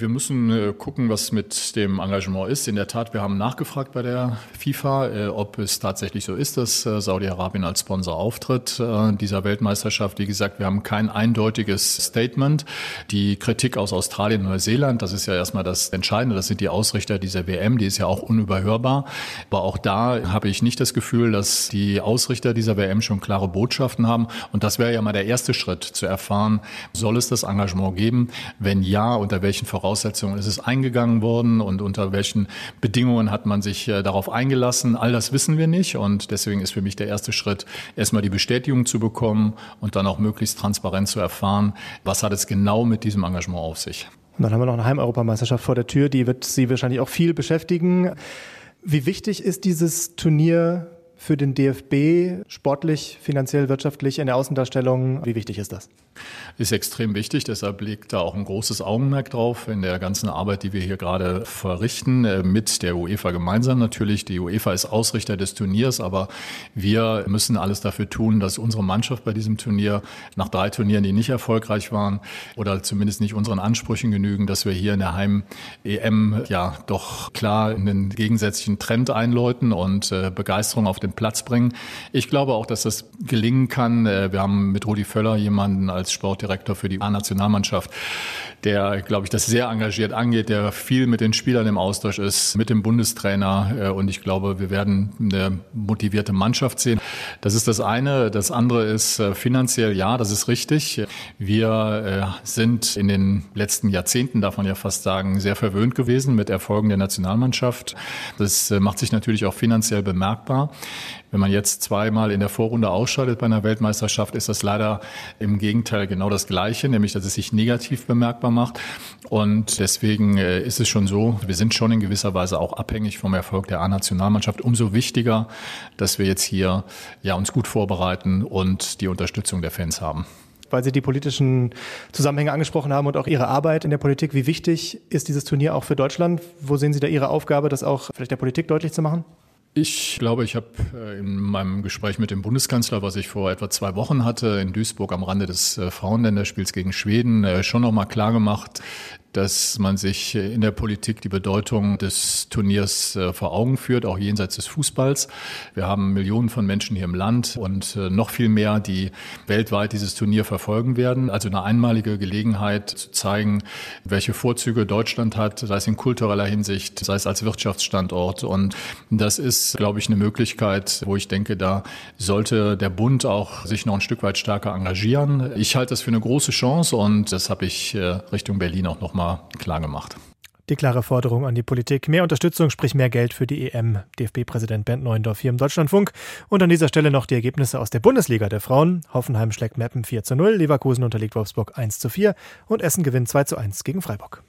Wir müssen äh, gucken, was mit dem Engagement ist. In der Tat, wir haben nachgefragt bei der FIFA, äh, ob es tatsächlich so ist, dass äh, Saudi-Arabien als Sponsor auftritt dieser Weltmeisterschaft. Wie gesagt, wir haben kein eindeutiges Statement. Die Kritik aus Australien und Neuseeland, das ist ja erstmal das Entscheidende. Das sind die Ausrichter dieser WM. Die ist ja auch unüberhörbar. Aber auch da habe ich nicht das Gefühl, dass die Ausrichter dieser WM schon klare Botschaften haben. Und das wäre ja mal der erste Schritt, zu erfahren, soll es das Engagement geben? Wenn ja, unter welchen Voraussetzungen Voraussetzungen ist es eingegangen worden und unter welchen Bedingungen hat man sich äh, darauf eingelassen. All das wissen wir nicht und deswegen ist für mich der erste Schritt, erstmal die Bestätigung zu bekommen und dann auch möglichst transparent zu erfahren, was hat es genau mit diesem Engagement auf sich. Und dann haben wir noch eine Heimeuropameisterschaft vor der Tür, die wird Sie wahrscheinlich auch viel beschäftigen. Wie wichtig ist dieses Turnier für den DFB sportlich, finanziell, wirtschaftlich in der Außendarstellung? Wie wichtig ist das? Ist extrem wichtig, deshalb liegt da auch ein großes Augenmerk drauf in der ganzen Arbeit, die wir hier gerade verrichten, äh, mit der UEFA gemeinsam natürlich. Die UEFA ist Ausrichter des Turniers, aber wir müssen alles dafür tun, dass unsere Mannschaft bei diesem Turnier nach drei Turnieren, die nicht erfolgreich waren oder zumindest nicht unseren Ansprüchen genügen, dass wir hier in der Heim-EM ja doch klar einen gegensätzlichen Trend einläuten und äh, Begeisterung auf den den Platz bringen. Ich glaube auch, dass das gelingen kann. Äh, wir haben mit Rudi Völler jemanden als Sportdirektor für die A-Nationalmannschaft, der, glaube ich, das sehr engagiert angeht, der viel mit den Spielern im Austausch ist, mit dem Bundestrainer. Äh, und ich glaube, wir werden eine motivierte Mannschaft sehen. Das ist das eine. Das andere ist äh, finanziell, ja, das ist richtig. Wir sind in den letzten Jahrzehnten, darf man ja fast sagen, sehr verwöhnt gewesen mit Erfolgen der Nationalmannschaft. Das macht sich natürlich auch finanziell bemerkbar. Wenn man jetzt zweimal in der Vorrunde ausscheidet bei einer Weltmeisterschaft, ist das leider im Gegenteil genau das Gleiche, nämlich dass es sich negativ bemerkbar macht. Und deswegen äh, ist es schon so, wir sind schon in gewisser Weise auch abhängig vom Erfolg der A-Nationalmannschaft. Umso wichtiger, dass wir jetzt hier ja, uns gut vorbereiten und die Unterstützung der Fans haben weil Sie die politischen Zusammenhänge angesprochen haben und auch Ihre Arbeit in der Politik. Wie wichtig ist dieses Turnier auch für Deutschland? Wo sehen Sie da Ihre Aufgabe, das auch vielleicht der Politik deutlich zu machen? Ich glaube, ich habe äh, in meinem Gespräch mit dem Bundeskanzler, was ich vor etwa zwei Wochen hatte, in Duisburg am Rande des äh, Frauenländerspiels gegen Schweden, äh, schon nochmal klar gemacht, dass man sich in der Politik die Bedeutung des Turniers äh, vor Augen führt, auch jenseits des Fußballs. Wir haben Millionen von Menschen hier im Land und äh, noch viel mehr, die weltweit dieses Turnier verfolgen werden. Also eine einmalige Gelegenheit zu zeigen, welche Vorzüge Deutschland hat, sei es in kultureller Hinsicht, sei es als Wirtschaftsstandort. Und das ist, glaube ich, eine Möglichkeit, wo ich denke, da sollte der Bund auch sich noch ein Stück weit stärker engagieren. Ich halte das für eine große Chance und das habe ich äh, Richtung Berlin auch noch mal nochmal klar gemacht. Die klare Forderung an die Politik. Mehr Unterstützung, sprich mehr Geld für die EM. DFB-Präsident Bernd Neuendorf hier im Deutschlandfunk. Und an dieser Stelle noch die Ergebnisse aus der Bundesliga der Frauen. Hoffenheim schlägt Meppen 4 zu 0, Leverkusen unterliegt Wolfsburg 1 zu 4 und Essen gewinnt 2 zu 1 gegen Freiburg.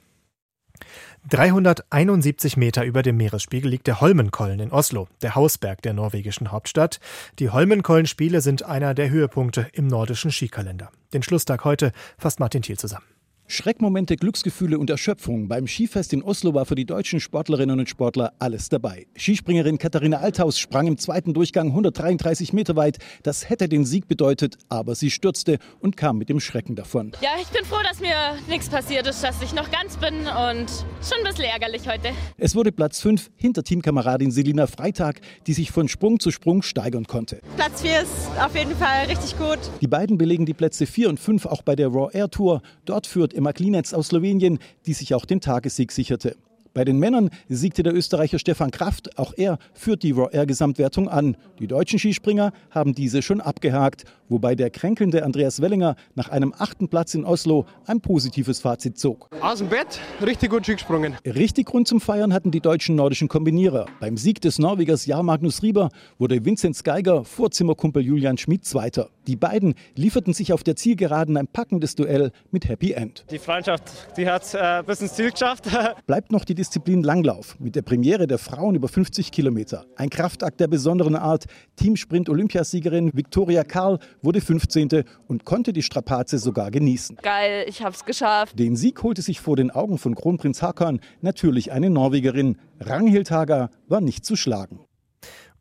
371 Meter über dem Meeresspiegel liegt der Holmenkollen in Oslo, der Hausberg der norwegischen Hauptstadt. Die Holmenkollen-Spiele sind einer der Höhepunkte im nordischen Skikalender. Den Schlusstag heute fasst Martin Thiel zusammen. Schreckmomente, Glücksgefühle und Erschöpfung. Beim Skifest in Oslo war für die deutschen Sportlerinnen und Sportler alles dabei. Skispringerin Katharina Althaus sprang im zweiten Durchgang 133 Meter weit. Das hätte den Sieg bedeutet, aber sie stürzte und kam mit dem Schrecken davon. Ja, ich bin froh, dass mir nichts passiert ist, dass ich noch ganz bin und schon ein bisschen ärgerlich heute. Es wurde Platz 5 hinter Teamkameradin Selina Freitag, die sich von Sprung zu Sprung steigern konnte. Platz 4 ist auf jeden Fall richtig gut. Die beiden belegen die Plätze 4 und 5 auch bei der Raw Air Tour. Dort führt Emma Klinetz aus Slowenien, die sich auch den Tagessieg sicherte. Bei den Männern siegte der Österreicher Stefan Kraft. Auch er führt die Raw Air Gesamtwertung an. Die deutschen Skispringer haben diese schon abgehakt, wobei der kränkelnde Andreas Wellinger nach einem achten Platz in Oslo ein positives Fazit zog. Aus dem Bett, richtig gut Ski gesprungen. Richtig Grund zum Feiern hatten die deutschen nordischen Kombinierer. Beim Sieg des Norwegers Jar Magnus Rieber wurde Vinzenz Geiger vor Zimmerkumpel Julian Schmid Zweiter. Die beiden lieferten sich auf der Zielgeraden ein packendes Duell mit Happy End. Die Freundschaft, die hat äh, bis ins Ziel geschafft. Bleibt noch die Disziplin Langlauf mit der Premiere der Frauen über 50 Kilometer. Ein Kraftakt der besonderen Art. Teamsprint-Olympiasiegerin Viktoria Karl wurde 15. und konnte die Strapaze sogar genießen. Geil, ich hab's geschafft. Den Sieg holte sich vor den Augen von Kronprinz Hakan natürlich eine Norwegerin. Ranghild Hager war nicht zu schlagen.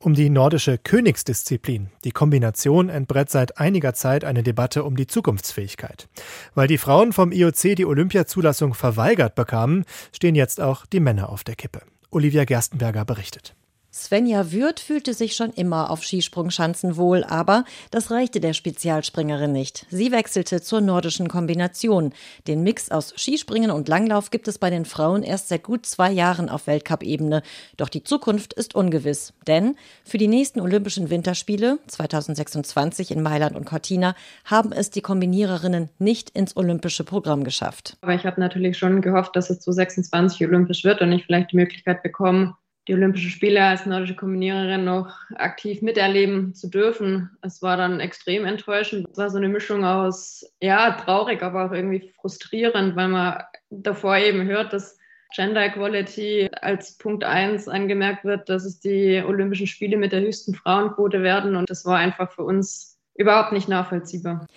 Um die nordische Königsdisziplin, die Kombination, entbrett seit einiger Zeit eine Debatte um die Zukunftsfähigkeit. Weil die Frauen vom IOC die Olympiazulassung verweigert bekamen, stehen jetzt auch die Männer auf der Kippe. Olivia Gerstenberger berichtet. Svenja Würth fühlte sich schon immer auf Skisprungschanzen wohl, aber das reichte der Spezialspringerin nicht. Sie wechselte zur nordischen Kombination. Den Mix aus Skispringen und Langlauf gibt es bei den Frauen erst seit gut zwei Jahren auf Weltcup-Ebene. Doch die Zukunft ist ungewiss. Denn für die nächsten Olympischen Winterspiele 2026 in Mailand und Cortina haben es die Kombiniererinnen nicht ins olympische Programm geschafft. Aber ich habe natürlich schon gehofft, dass es zu 26 olympisch wird und ich vielleicht die Möglichkeit bekomme, die Olympischen Spiele als nordische Kombiniererin noch aktiv miterleben zu dürfen. Es war dann extrem enttäuschend. Es war so eine Mischung aus, ja, traurig, aber auch irgendwie frustrierend, weil man davor eben hört, dass Gender Equality als Punkt eins angemerkt wird, dass es die Olympischen Spiele mit der höchsten Frauenquote werden. Und das war einfach für uns überhaupt nicht nachvollziehbar.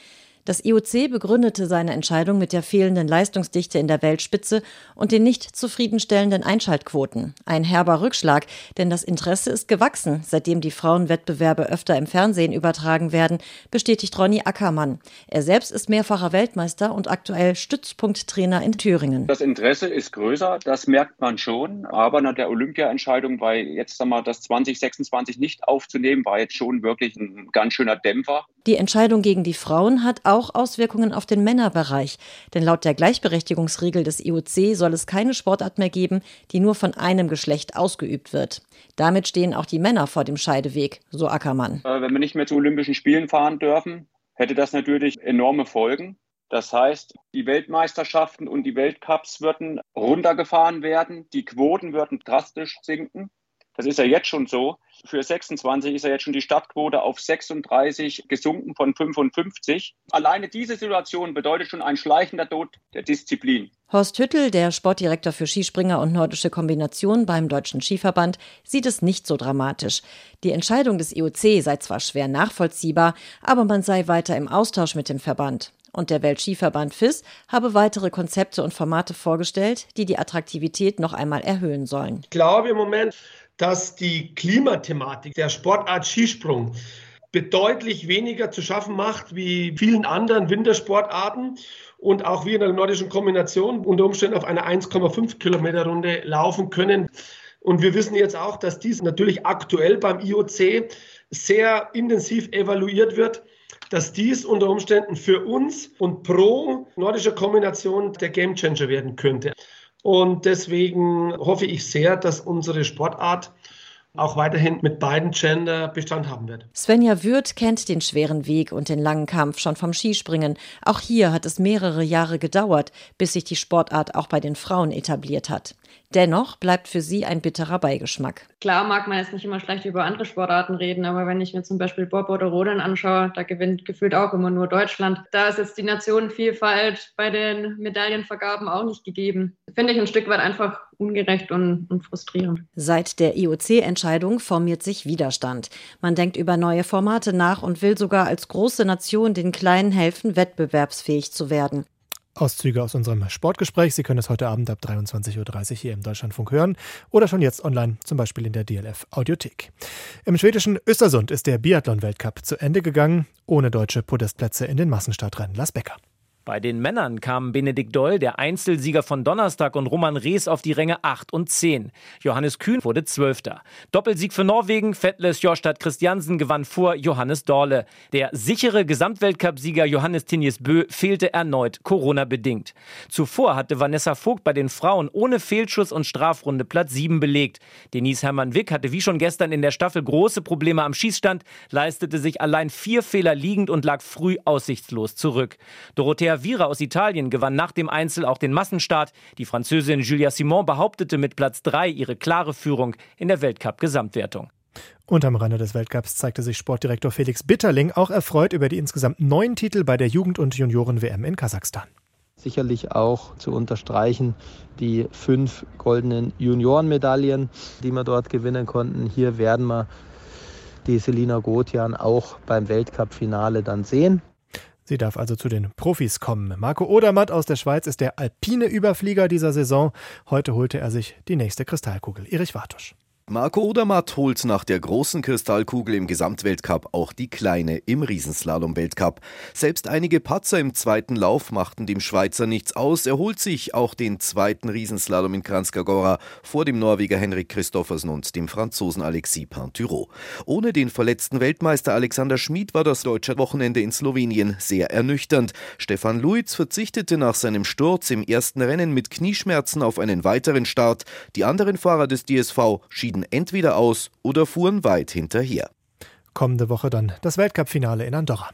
Das IOC begründete seine Entscheidung mit der fehlenden Leistungsdichte in der Weltspitze und den nicht zufriedenstellenden Einschaltquoten. Ein herber Rückschlag, denn das Interesse ist gewachsen, seitdem die Frauenwettbewerbe öfter im Fernsehen übertragen werden, bestätigt Ronny Ackermann. Er selbst ist mehrfacher Weltmeister und aktuell Stützpunkttrainer in Thüringen. Das Interesse ist größer, das merkt man schon, aber nach der Olympiaentscheidung, weil jetzt sagen wir, das 2026 nicht aufzunehmen, war jetzt schon wirklich ein ganz schöner Dämpfer. Die Entscheidung gegen die Frauen hat auch Auswirkungen auf den Männerbereich. Denn laut der Gleichberechtigungsregel des IOC soll es keine Sportart mehr geben, die nur von einem Geschlecht ausgeübt wird. Damit stehen auch die Männer vor dem Scheideweg, so Ackermann. Äh, wenn wir nicht mehr zu Olympischen Spielen fahren dürfen, hätte das natürlich enorme Folgen. Das heißt, die Weltmeisterschaften und die Weltcups würden runtergefahren werden, die Quoten würden drastisch sinken. Das ist ja jetzt schon so. Für 26 ist ja jetzt schon die Startquote auf 36 gesunken von 55. Alleine diese Situation bedeutet schon ein schleichender Tod der Disziplin. Horst Hüttel, der Sportdirektor für Skispringer und nordische Kombination beim Deutschen Skiverband, sieht es nicht so dramatisch. Die Entscheidung des IOC sei zwar schwer nachvollziehbar, aber man sei weiter im Austausch mit dem Verband. Und der Weltskiverband FIS habe weitere Konzepte und Formate vorgestellt, die die Attraktivität noch einmal erhöhen sollen. Ich glaube im Moment, dass die Klimathematik der Sportart Skisprung bedeutlich weniger zu schaffen macht wie vielen anderen Wintersportarten und auch wir in der nordischen Kombination unter Umständen auf einer 1,5 Kilometer Runde laufen können. Und wir wissen jetzt auch, dass dies natürlich aktuell beim IOC sehr intensiv evaluiert wird, dass dies unter Umständen für uns und pro nordische Kombination der Gamechanger werden könnte. Und deswegen hoffe ich sehr, dass unsere Sportart auch weiterhin mit beiden Gender Bestand haben wird. Svenja Würth kennt den schweren Weg und den langen Kampf schon vom Skispringen. Auch hier hat es mehrere Jahre gedauert, bis sich die Sportart auch bei den Frauen etabliert hat. Dennoch bleibt für sie ein bitterer Beigeschmack. Klar mag man jetzt nicht immer schlecht über andere Sportarten reden, aber wenn ich mir zum Beispiel Bob oder Rodeln anschaue, da gewinnt gefühlt auch immer nur Deutschland. Da ist jetzt die Nationenvielfalt bei den Medaillenvergaben auch nicht gegeben. Finde ich ein Stück weit einfach ungerecht und, und frustrierend. Seit der IOC-Entscheidung formiert sich Widerstand. Man denkt über neue Formate nach und will sogar als große Nation den Kleinen helfen, wettbewerbsfähig zu werden. Auszüge aus unserem Sportgespräch. Sie können es heute Abend ab 23.30 Uhr hier im Deutschlandfunk hören oder schon jetzt online, zum Beispiel in der DLF Audiothek. Im schwedischen Östersund ist der Biathlon-Weltcup zu Ende gegangen, ohne deutsche Podestplätze in den Massenstartrennen. Las Becker. Bei den Männern kamen Benedikt Doll, der Einzelsieger von Donnerstag, und Roman Rees auf die Ränge 8 und 10. Johannes Kühn wurde Zwölfter. Doppelsieg für Norwegen, Fettles Jorstad Christiansen gewann vor Johannes Dorle. Der sichere Gesamtweltcupsieger Johannes Tinjes Bö fehlte erneut, Corona-bedingt. Zuvor hatte Vanessa Vogt bei den Frauen ohne Fehlschuss und Strafrunde Platz 7 belegt. Denise Hermann-Wick hatte wie schon gestern in der Staffel große Probleme am Schießstand, leistete sich allein vier Fehler liegend und lag früh aussichtslos zurück. Dorothea Vira aus Italien gewann nach dem Einzel auch den Massenstart. Die Französin Julia Simon behauptete mit Platz 3 ihre klare Führung in der Weltcup-Gesamtwertung. Unterm Rande des Weltcups zeigte sich Sportdirektor Felix Bitterling auch erfreut über die insgesamt neun Titel bei der Jugend- und Junioren-WM in Kasachstan. Sicherlich auch zu unterstreichen die fünf goldenen Juniorenmedaillen, die wir dort gewinnen konnten. Hier werden wir die Selina Gotian auch beim Weltcup-Finale dann sehen. Sie darf also zu den Profis kommen. Marco Odermatt aus der Schweiz ist der alpine Überflieger dieser Saison. Heute holte er sich die nächste Kristallkugel. Erich Wartusch. Marco Odermatt holt nach der großen Kristallkugel im Gesamtweltcup auch die kleine im Riesenslalom-Weltcup. Selbst einige Patzer im zweiten Lauf machten dem Schweizer nichts aus. Er holt sich auch den zweiten Riesenslalom in Kranjskagora vor dem Norweger Henrik Christoffersen und dem Franzosen Alexis Pinturo. Ohne den verletzten Weltmeister Alexander Schmid war das deutsche Wochenende in Slowenien sehr ernüchternd. Stefan Luiz verzichtete nach seinem Sturz im ersten Rennen mit Knieschmerzen auf einen weiteren Start. Die anderen Fahrer des DSV schieden schieden entweder aus oder fuhren weit hinterher. Kommende Woche dann das Weltcup-Finale in Andorra.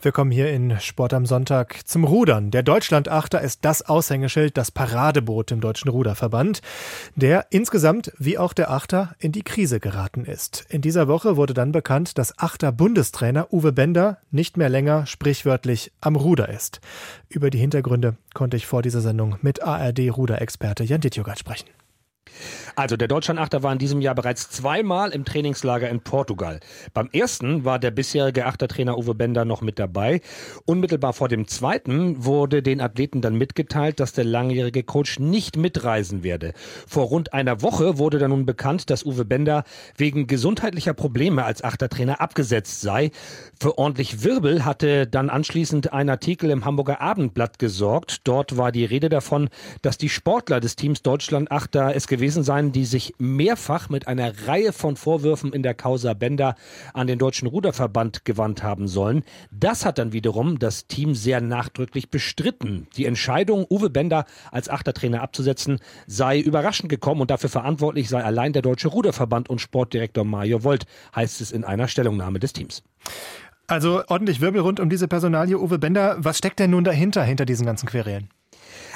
Wir kommen hier in Sport am Sonntag zum Rudern. Der Deutschlandachter ist das Aushängeschild, das Paradeboot im Deutschen Ruderverband, der insgesamt wie auch der Achter in die Krise geraten ist. In dieser Woche wurde dann bekannt, dass Achter Bundestrainer Uwe Bender nicht mehr länger sprichwörtlich am Ruder ist. Über die Hintergründe konnte ich vor dieser Sendung mit ARD-Ruderexperte Jan Dittjogat sprechen. Also der Deutschlandachter war in diesem Jahr bereits zweimal im Trainingslager in Portugal. Beim ersten war der bisherige Achtertrainer Uwe Bender noch mit dabei. Unmittelbar vor dem zweiten wurde den Athleten dann mitgeteilt, dass der langjährige Coach nicht mitreisen werde. Vor rund einer Woche wurde dann nun bekannt, dass Uwe Bender wegen gesundheitlicher Probleme als Achtertrainer abgesetzt sei. Für ordentlich Wirbel hatte dann anschließend ein Artikel im Hamburger Abendblatt gesorgt. Dort war die Rede davon, dass die Sportler des Teams Deutschland Achter es gewesen seien, die sich mehrfach mit einer Reihe von Vorwürfen in der Causa Bender an den Deutschen Ruderverband gewandt haben sollen. Das hat dann wiederum das Team sehr nachdrücklich bestritten. Die Entscheidung, Uwe Bender als Achtertrainer abzusetzen, sei überraschend gekommen und dafür verantwortlich sei allein der Deutsche Ruderverband und Sportdirektor Mario Volt, heißt es in einer Stellungnahme des Teams. Also ordentlich Wirbel rund um diese Personalie Uwe Bender. Was steckt denn nun dahinter, hinter diesen ganzen Querelen?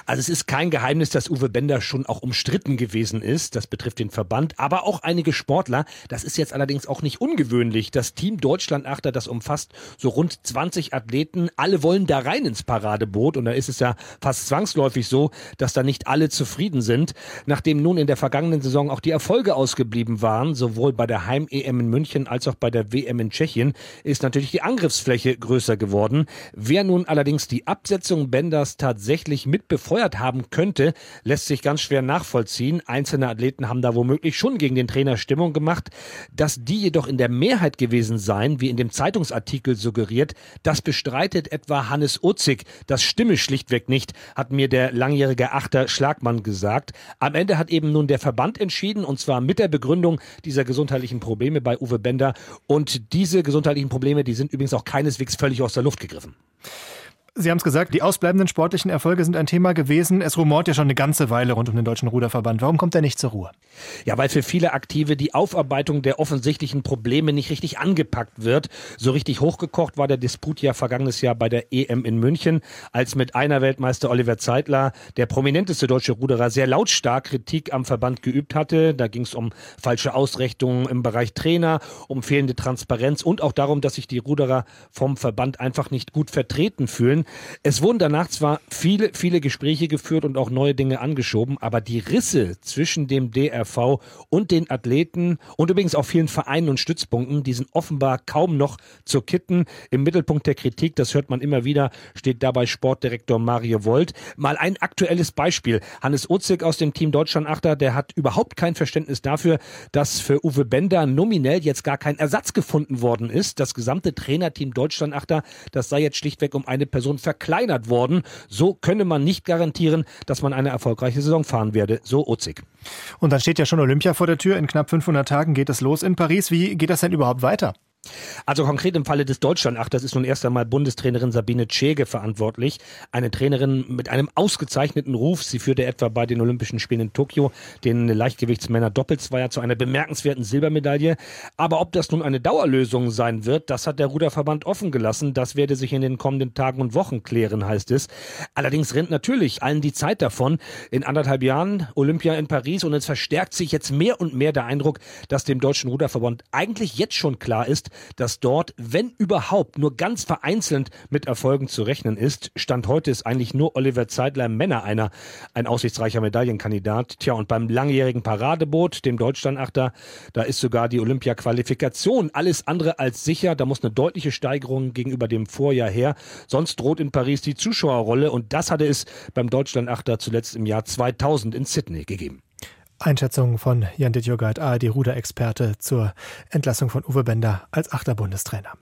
Also es ist kein Geheimnis, dass Uwe Bender schon auch umstritten gewesen ist. Das betrifft den Verband, aber auch einige Sportler. Das ist jetzt allerdings auch nicht ungewöhnlich. Das Team Deutschland Achter, das umfasst so rund 20 Athleten. Alle wollen da rein ins Paradeboot und da ist es ja fast zwangsläufig so, dass da nicht alle zufrieden sind. Nachdem nun in der vergangenen Saison auch die Erfolge ausgeblieben waren, sowohl bei der Heim-EM in München als auch bei der WM in Tschechien, ist natürlich die Angriffsfläche größer geworden. Wer nun allerdings die Absetzung Benders tatsächlich mitbefolgt, befeuert haben könnte, lässt sich ganz schwer nachvollziehen. Einzelne Athleten haben da womöglich schon gegen den Trainer Stimmung gemacht. Dass die jedoch in der Mehrheit gewesen seien, wie in dem Zeitungsartikel suggeriert, das bestreitet etwa Hannes Ozig. Das stimme schlichtweg nicht, hat mir der langjährige Achter Schlagmann gesagt. Am Ende hat eben nun der Verband entschieden, und zwar mit der Begründung dieser gesundheitlichen Probleme bei Uwe Bender. Und diese gesundheitlichen Probleme, die sind übrigens auch keineswegs völlig aus der Luft gegriffen. Sie haben es gesagt, die ausbleibenden sportlichen Erfolge sind ein Thema gewesen. Es rumort ja schon eine ganze Weile rund um den Deutschen Ruderverband. Warum kommt er nicht zur Ruhe? Ja, weil für viele Aktive die Aufarbeitung der offensichtlichen Probleme nicht richtig angepackt wird. So richtig hochgekocht war der Disput ja vergangenes Jahr bei der EM in München, als mit einer Weltmeister Oliver Zeitler, der prominenteste deutsche Ruderer, sehr lautstark Kritik am Verband geübt hatte. Da ging es um falsche Ausrichtungen im Bereich Trainer, um fehlende Transparenz und auch darum, dass sich die Ruderer vom Verband einfach nicht gut vertreten fühlen. Es wurden danach zwar viele, viele Gespräche geführt und auch neue Dinge angeschoben, aber die Risse zwischen dem DRV und den Athleten und übrigens auch vielen Vereinen und Stützpunkten, die sind offenbar kaum noch zu kitten. Im Mittelpunkt der Kritik, das hört man immer wieder, steht dabei Sportdirektor Mario Volt. Mal ein aktuelles Beispiel. Hannes Ozig aus dem Team Deutschland Achter, der hat überhaupt kein Verständnis dafür, dass für Uwe Bender nominell jetzt gar kein Ersatz gefunden worden ist. Das gesamte Trainerteam Deutschland Achter, das sei jetzt schlichtweg um eine Person Person verkleinert worden. So könne man nicht garantieren, dass man eine erfolgreiche Saison fahren werde, so Ozig. Und dann steht ja schon Olympia vor der Tür. In knapp 500 Tagen geht es los in Paris. Wie geht das denn überhaupt weiter? Also konkret im Falle des Deutschland, ach, das ist nun erst einmal Bundestrainerin Sabine Tschege verantwortlich. Eine Trainerin mit einem ausgezeichneten Ruf. Sie führte etwa bei den Olympischen Spielen in Tokio den Leichtgewichtsmänner Doppelzweier zu einer bemerkenswerten Silbermedaille. Aber ob das nun eine Dauerlösung sein wird, das hat der Ruderverband offen gelassen. Das werde sich in den kommenden Tagen und Wochen klären, heißt es. Allerdings rennt natürlich allen die Zeit davon. In anderthalb Jahren Olympia in Paris und es verstärkt sich jetzt mehr und mehr der Eindruck, dass dem Deutschen Ruderverband eigentlich jetzt schon klar ist, dass dort, wenn überhaupt, nur ganz vereinzelt mit Erfolgen zu rechnen ist. Stand heute ist eigentlich nur Oliver Zeidler Männer einer, ein aussichtsreicher Medaillenkandidat. Tja, und beim langjährigen Paradeboot, dem Deutschlandachter, da ist sogar die Olympia-Qualifikation alles andere als sicher. Da muss eine deutliche Steigerung gegenüber dem Vorjahr her. Sonst droht in Paris die Zuschauerrolle und das hatte es beim Deutschlandachter zuletzt im Jahr 2000 in Sydney gegeben. Einschätzung von Jan Dittjogait, ARD-Ruderexperte zur Entlassung von Uwe Bender als achter Bundestrainer.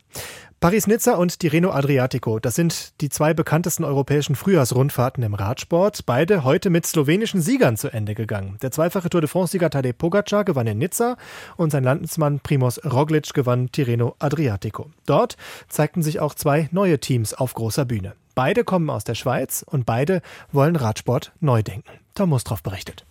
Paris-Nizza und Tirreno Adriatico, das sind die zwei bekanntesten europäischen Frühjahrsrundfahrten im Radsport. Beide heute mit slowenischen Siegern zu Ende gegangen. Der zweifache Tour de France-Sieger Tadej Pogacar gewann in Nizza und sein Landsmann Primoz Roglic gewann Tirreno Adriatico. Dort zeigten sich auch zwei neue Teams auf großer Bühne. Beide kommen aus der Schweiz und beide wollen Radsport neu denken. Tom Mustroff berichtet.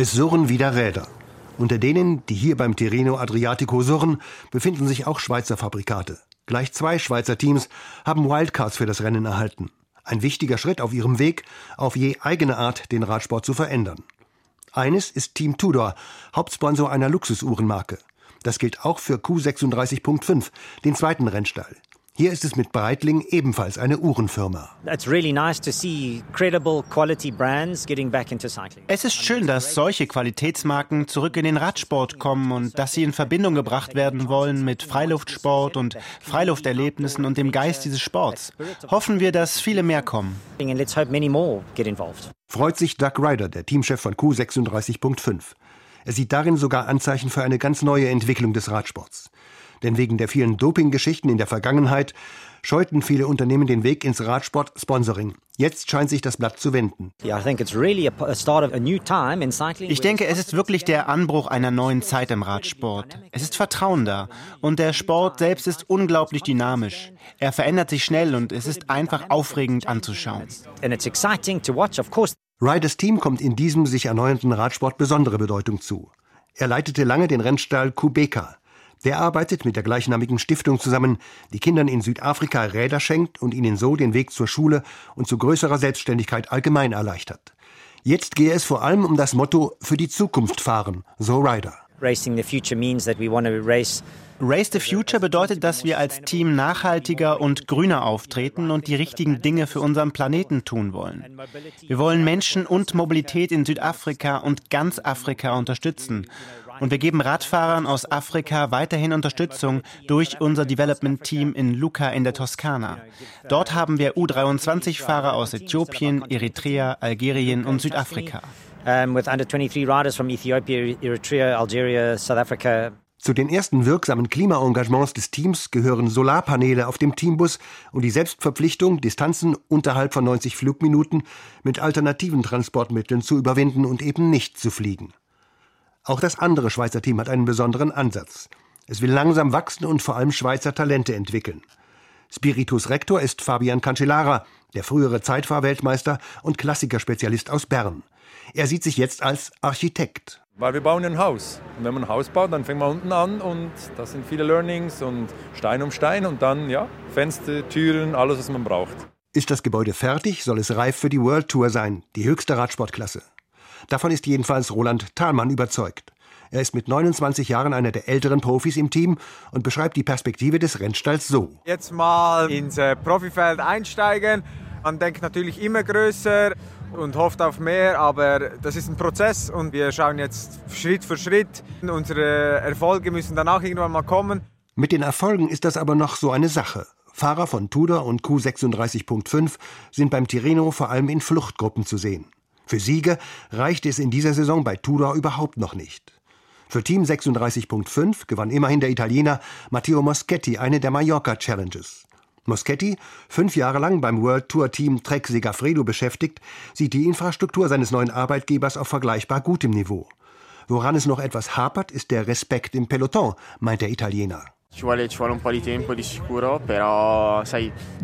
Es surren wieder Räder. Unter denen, die hier beim Tirreno Adriatico surren, befinden sich auch Schweizer Fabrikate. Gleich zwei Schweizer Teams haben Wildcards für das Rennen erhalten. Ein wichtiger Schritt auf ihrem Weg, auf je eigene Art den Radsport zu verändern. Eines ist Team Tudor, Hauptsponsor einer Luxusuhrenmarke. Das gilt auch für Q36.5, den zweiten Rennstall. Hier ist es mit Breitling ebenfalls eine Uhrenfirma. Es ist schön, dass solche Qualitätsmarken zurück in den Radsport kommen und dass sie in Verbindung gebracht werden wollen mit Freiluftsport und Freilufterlebnissen und dem Geist dieses Sports. Hoffen wir, dass viele mehr kommen. Freut sich Doug Ryder, der Teamchef von Q36.5. Er sieht darin sogar Anzeichen für eine ganz neue Entwicklung des Radsports. Denn wegen der vielen Dopinggeschichten in der Vergangenheit scheuten viele Unternehmen den Weg ins Radsport-Sponsoring. Jetzt scheint sich das Blatt zu wenden. Ich denke, es ist wirklich der Anbruch einer neuen Zeit im Radsport. Es ist Vertrauen da. Und der Sport selbst ist unglaublich dynamisch. Er verändert sich schnell und es ist einfach aufregend anzuschauen. Riders Team kommt in diesem sich erneuernden Radsport besondere Bedeutung zu. Er leitete lange den Rennstall Kubeka. Der arbeitet mit der gleichnamigen Stiftung zusammen, die Kindern in Südafrika Räder schenkt und ihnen so den Weg zur Schule und zu größerer Selbstständigkeit allgemein erleichtert. Jetzt gehe es vor allem um das Motto für die Zukunft fahren, so Ryder. Racing the future means that we want to race Race the Future bedeutet, dass wir als Team nachhaltiger und grüner auftreten und die richtigen Dinge für unseren Planeten tun wollen. Wir wollen Menschen und Mobilität in Südafrika und ganz Afrika unterstützen. Und wir geben Radfahrern aus Afrika weiterhin Unterstützung durch unser Development Team in Lucca in der Toskana. Dort haben wir U23-Fahrer aus Äthiopien, Eritrea, Algerien und Südafrika. With under 23 riders from Ethiopia, Eritrea, Algeria, South Africa. Zu den ersten wirksamen Klimaengagements des Teams gehören Solarpaneele auf dem Teambus und die Selbstverpflichtung, Distanzen unterhalb von 90 Flugminuten mit alternativen Transportmitteln zu überwinden und eben nicht zu fliegen. Auch das andere Schweizer Team hat einen besonderen Ansatz. Es will langsam wachsen und vor allem Schweizer Talente entwickeln. Spiritus Rector ist Fabian Cancellara, der frühere Zeitfahrweltmeister und Klassikerspezialist aus Bern. Er sieht sich jetzt als Architekt. Weil wir bauen ein Haus. Und wenn man ein Haus baut, dann fängt man unten an und das sind viele Learnings und Stein um Stein und dann, ja, Fenster, Türen, alles, was man braucht. Ist das Gebäude fertig, soll es reif für die World Tour sein, die höchste Radsportklasse. Davon ist jedenfalls Roland Thalmann überzeugt. Er ist mit 29 Jahren einer der älteren Profis im Team und beschreibt die Perspektive des Rennstalls so. Jetzt mal ins äh, Profifeld einsteigen. Man denkt natürlich immer größer und hofft auf mehr, aber das ist ein Prozess und wir schauen jetzt Schritt für Schritt. Unsere Erfolge müssen dann auch irgendwann mal kommen. Mit den Erfolgen ist das aber noch so eine Sache. Fahrer von Tudor und Q36.5 sind beim Tirreno vor allem in Fluchtgruppen zu sehen. Für Siege reicht es in dieser Saison bei Tudor überhaupt noch nicht. Für Team 36.5 gewann immerhin der Italiener Matteo Moschetti eine der Mallorca Challenges. Moschetti, fünf Jahre lang beim World Tour Team Trek Segafredo beschäftigt, sieht die Infrastruktur seines neuen Arbeitgebers auf vergleichbar gutem Niveau. Woran es noch etwas hapert, ist der Respekt im Peloton, meint der Italiener.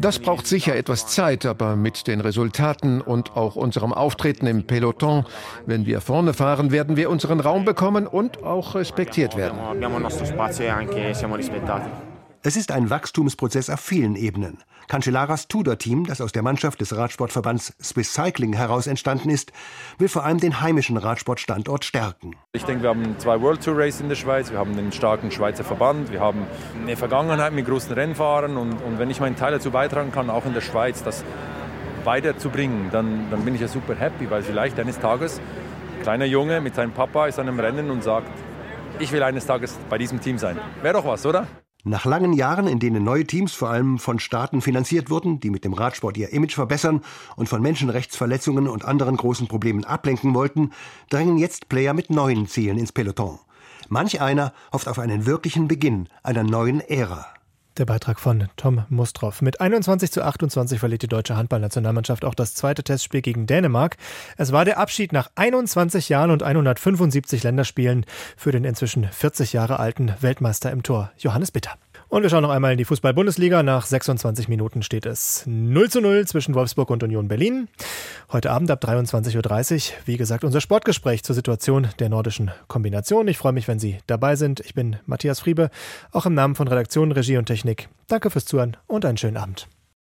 Das braucht sicher etwas Zeit, aber mit den Resultaten und auch unserem Auftreten im Peloton, wenn wir vorne fahren, werden wir unseren Raum bekommen und auch respektiert werden. Es ist ein Wachstumsprozess auf vielen Ebenen. Cancellaras Tudor-Team, das aus der Mannschaft des Radsportverbands Swiss Cycling heraus entstanden ist, will vor allem den heimischen Radsportstandort stärken. Ich denke, wir haben zwei World Tour Races in der Schweiz, wir haben einen starken Schweizer Verband, wir haben eine Vergangenheit mit großen Rennfahrern und, und wenn ich meinen Teil dazu beitragen kann, auch in der Schweiz, das weiterzubringen, dann, dann bin ich ja super happy, weil vielleicht eines Tages ein kleiner Junge mit seinem Papa ist an einem Rennen und sagt, ich will eines Tages bei diesem Team sein. Wäre doch was, oder? Nach langen Jahren, in denen neue Teams vor allem von Staaten finanziert wurden, die mit dem Radsport ihr Image verbessern und von Menschenrechtsverletzungen und anderen großen Problemen ablenken wollten, drängen jetzt Player mit neuen Zielen ins Peloton. Manch einer hofft auf einen wirklichen Beginn einer neuen Ära. Der Beitrag von Tom Mustroff. Mit 21 zu 28 verliert die deutsche Handballnationalmannschaft auch das zweite Testspiel gegen Dänemark. Es war der Abschied nach 21 Jahren und 175 Länderspielen für den inzwischen 40 Jahre alten Weltmeister im Tor, Johannes Bitter. Und wir schauen noch einmal in die Fußball-Bundesliga. Nach 26 Minuten steht es 0 zu 0 zwischen Wolfsburg und Union Berlin. Heute Abend ab 23.30 Uhr, wie gesagt, unser Sportgespräch zur Situation der nordischen Kombination. Ich freue mich, wenn Sie dabei sind. Ich bin Matthias Friebe, auch im Namen von Redaktion, Regie und Technik. Danke fürs Zuhören und einen schönen Abend.